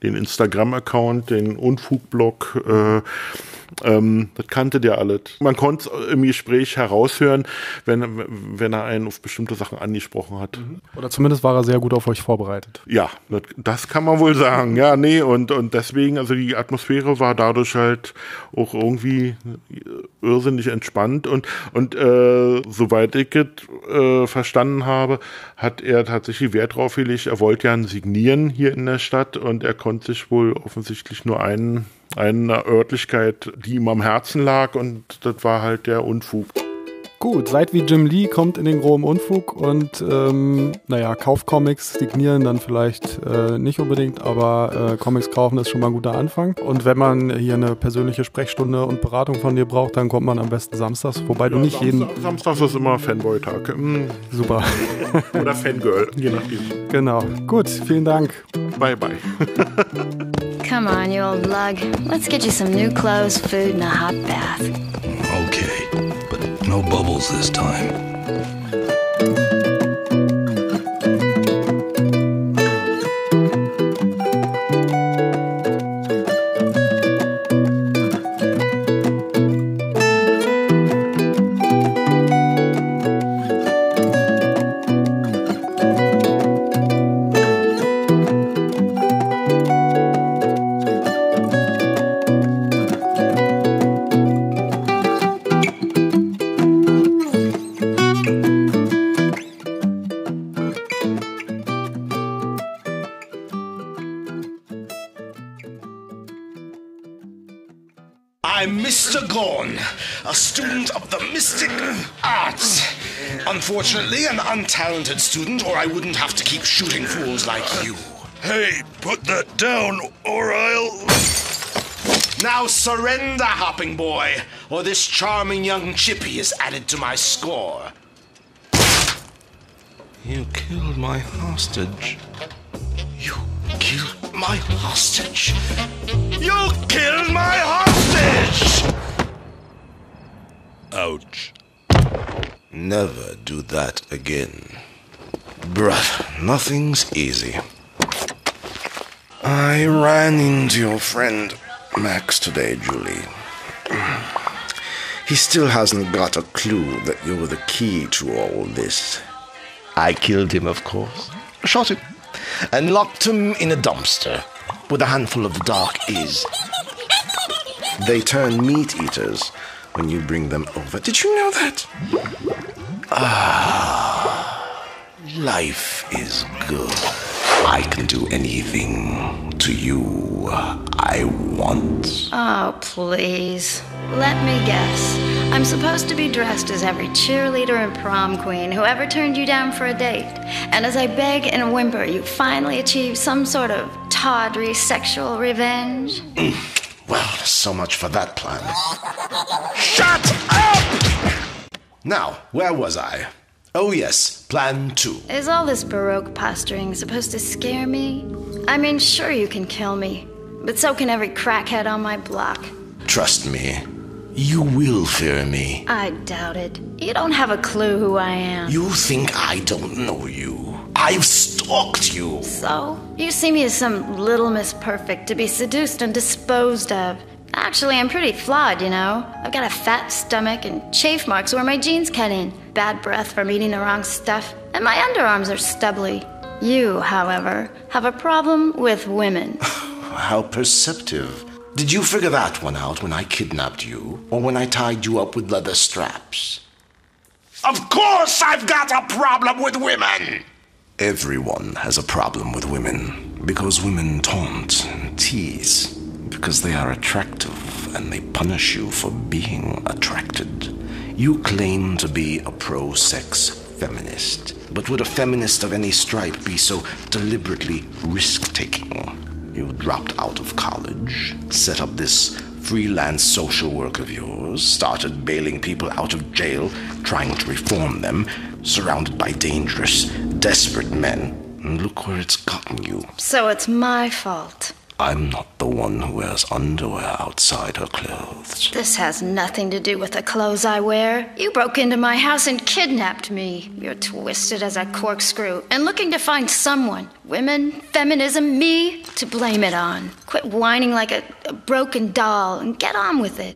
den Instagram-Account, den Unfug-Blog, äh, ähm, das kannte der alles. Man konnte im Gespräch heraushören, wenn, wenn er einen auf bestimmte Sachen angesprochen hat. Mhm. Oder zumindest war er sehr gut auf euch vorbereitet. Ja, das, das kann man wohl sagen. Ja, nee, und, und deswegen, also die Atmosphäre war dadurch halt auch irgendwie irrsinnig entspannt und, und äh, soweit ich es äh, verstanden habe, hat er tatsächlich Wert drauf gelegt, er wollte ja ein Signieren hier in der Stadt und er konnte sich wohl offensichtlich nur einen eine Örtlichkeit, die ihm am Herzen lag und das war halt der Unfug. Gut, seid wie Jim Lee, kommt in den groben Unfug und ähm, naja, kauft Comics, signieren dann vielleicht äh, nicht unbedingt, aber äh, Comics kaufen ist schon mal ein guter Anfang. Und wenn man hier eine persönliche Sprechstunde und Beratung von dir braucht, dann kommt man am besten samstags, wobei ja, du nicht Samstag, jeden... Samstags ist immer Fanboy-Tag. Mhm. Super. Oder Fangirl, je nachdem. Genau. Gut, vielen Dank. Bye, bye. Come on, you old lug. Let's get you some new clothes, food, and a hot bath. Okay, no bubbles this time. Untalented student, or I wouldn't have to keep shooting fools like you. Hey, put that down, or I'll. Now surrender, hopping boy, or this charming young chippy is added to my score. You killed my hostage. You killed my hostage. You killed my hostage! Ouch. Never do that again. Bruh, nothing's easy. I ran into your friend Max today, Julie. He still hasn't got a clue that you're the key to all this. I killed him, of course. Shot him. And locked him in a dumpster with a handful of the dark is. They turn meat eaters when you bring them over. Did you know that? Ah, life is good. I can do anything to you I want. Oh, please. Let me guess. I'm supposed to be dressed as every cheerleader and prom queen who ever turned you down for a date. And as I beg and whimper, you finally achieve some sort of tawdry sexual revenge? Mm. Well, so much for that plan. Shut up! Now, where was I? Oh, yes, plan two. Is all this Baroque posturing supposed to scare me? I mean, sure, you can kill me, but so can every crackhead on my block. Trust me, you will fear me. I doubt it. You don't have a clue who I am. You think I don't know you. I've stalked you. So, you see me as some little Miss Perfect to be seduced and disposed of. Actually, I'm pretty flawed, you know. I've got a fat stomach and chafe marks where my jeans cut in, bad breath from eating the wrong stuff, and my underarms are stubbly. You, however, have a problem with women. How perceptive. Did you figure that one out when I kidnapped you? Or when I tied you up with leather straps? Of course I've got a problem with women! Everyone has a problem with women because women taunt and tease because they are attractive and they punish you for being attracted. You claim to be a pro sex feminist, but would a feminist of any stripe be so deliberately risk taking? You dropped out of college, set up this freelance social work of yours, started bailing people out of jail, trying to reform them, surrounded by dangerous, desperate men. And look where it's gotten you. So it's my fault. I'm not the one who wears underwear outside her clothes. This has nothing to do with the clothes I wear. You broke into my house and kidnapped me. You're twisted as a corkscrew and looking to find someone, women, feminism, me, to blame it on. Quit whining like a, a broken doll and get on with it.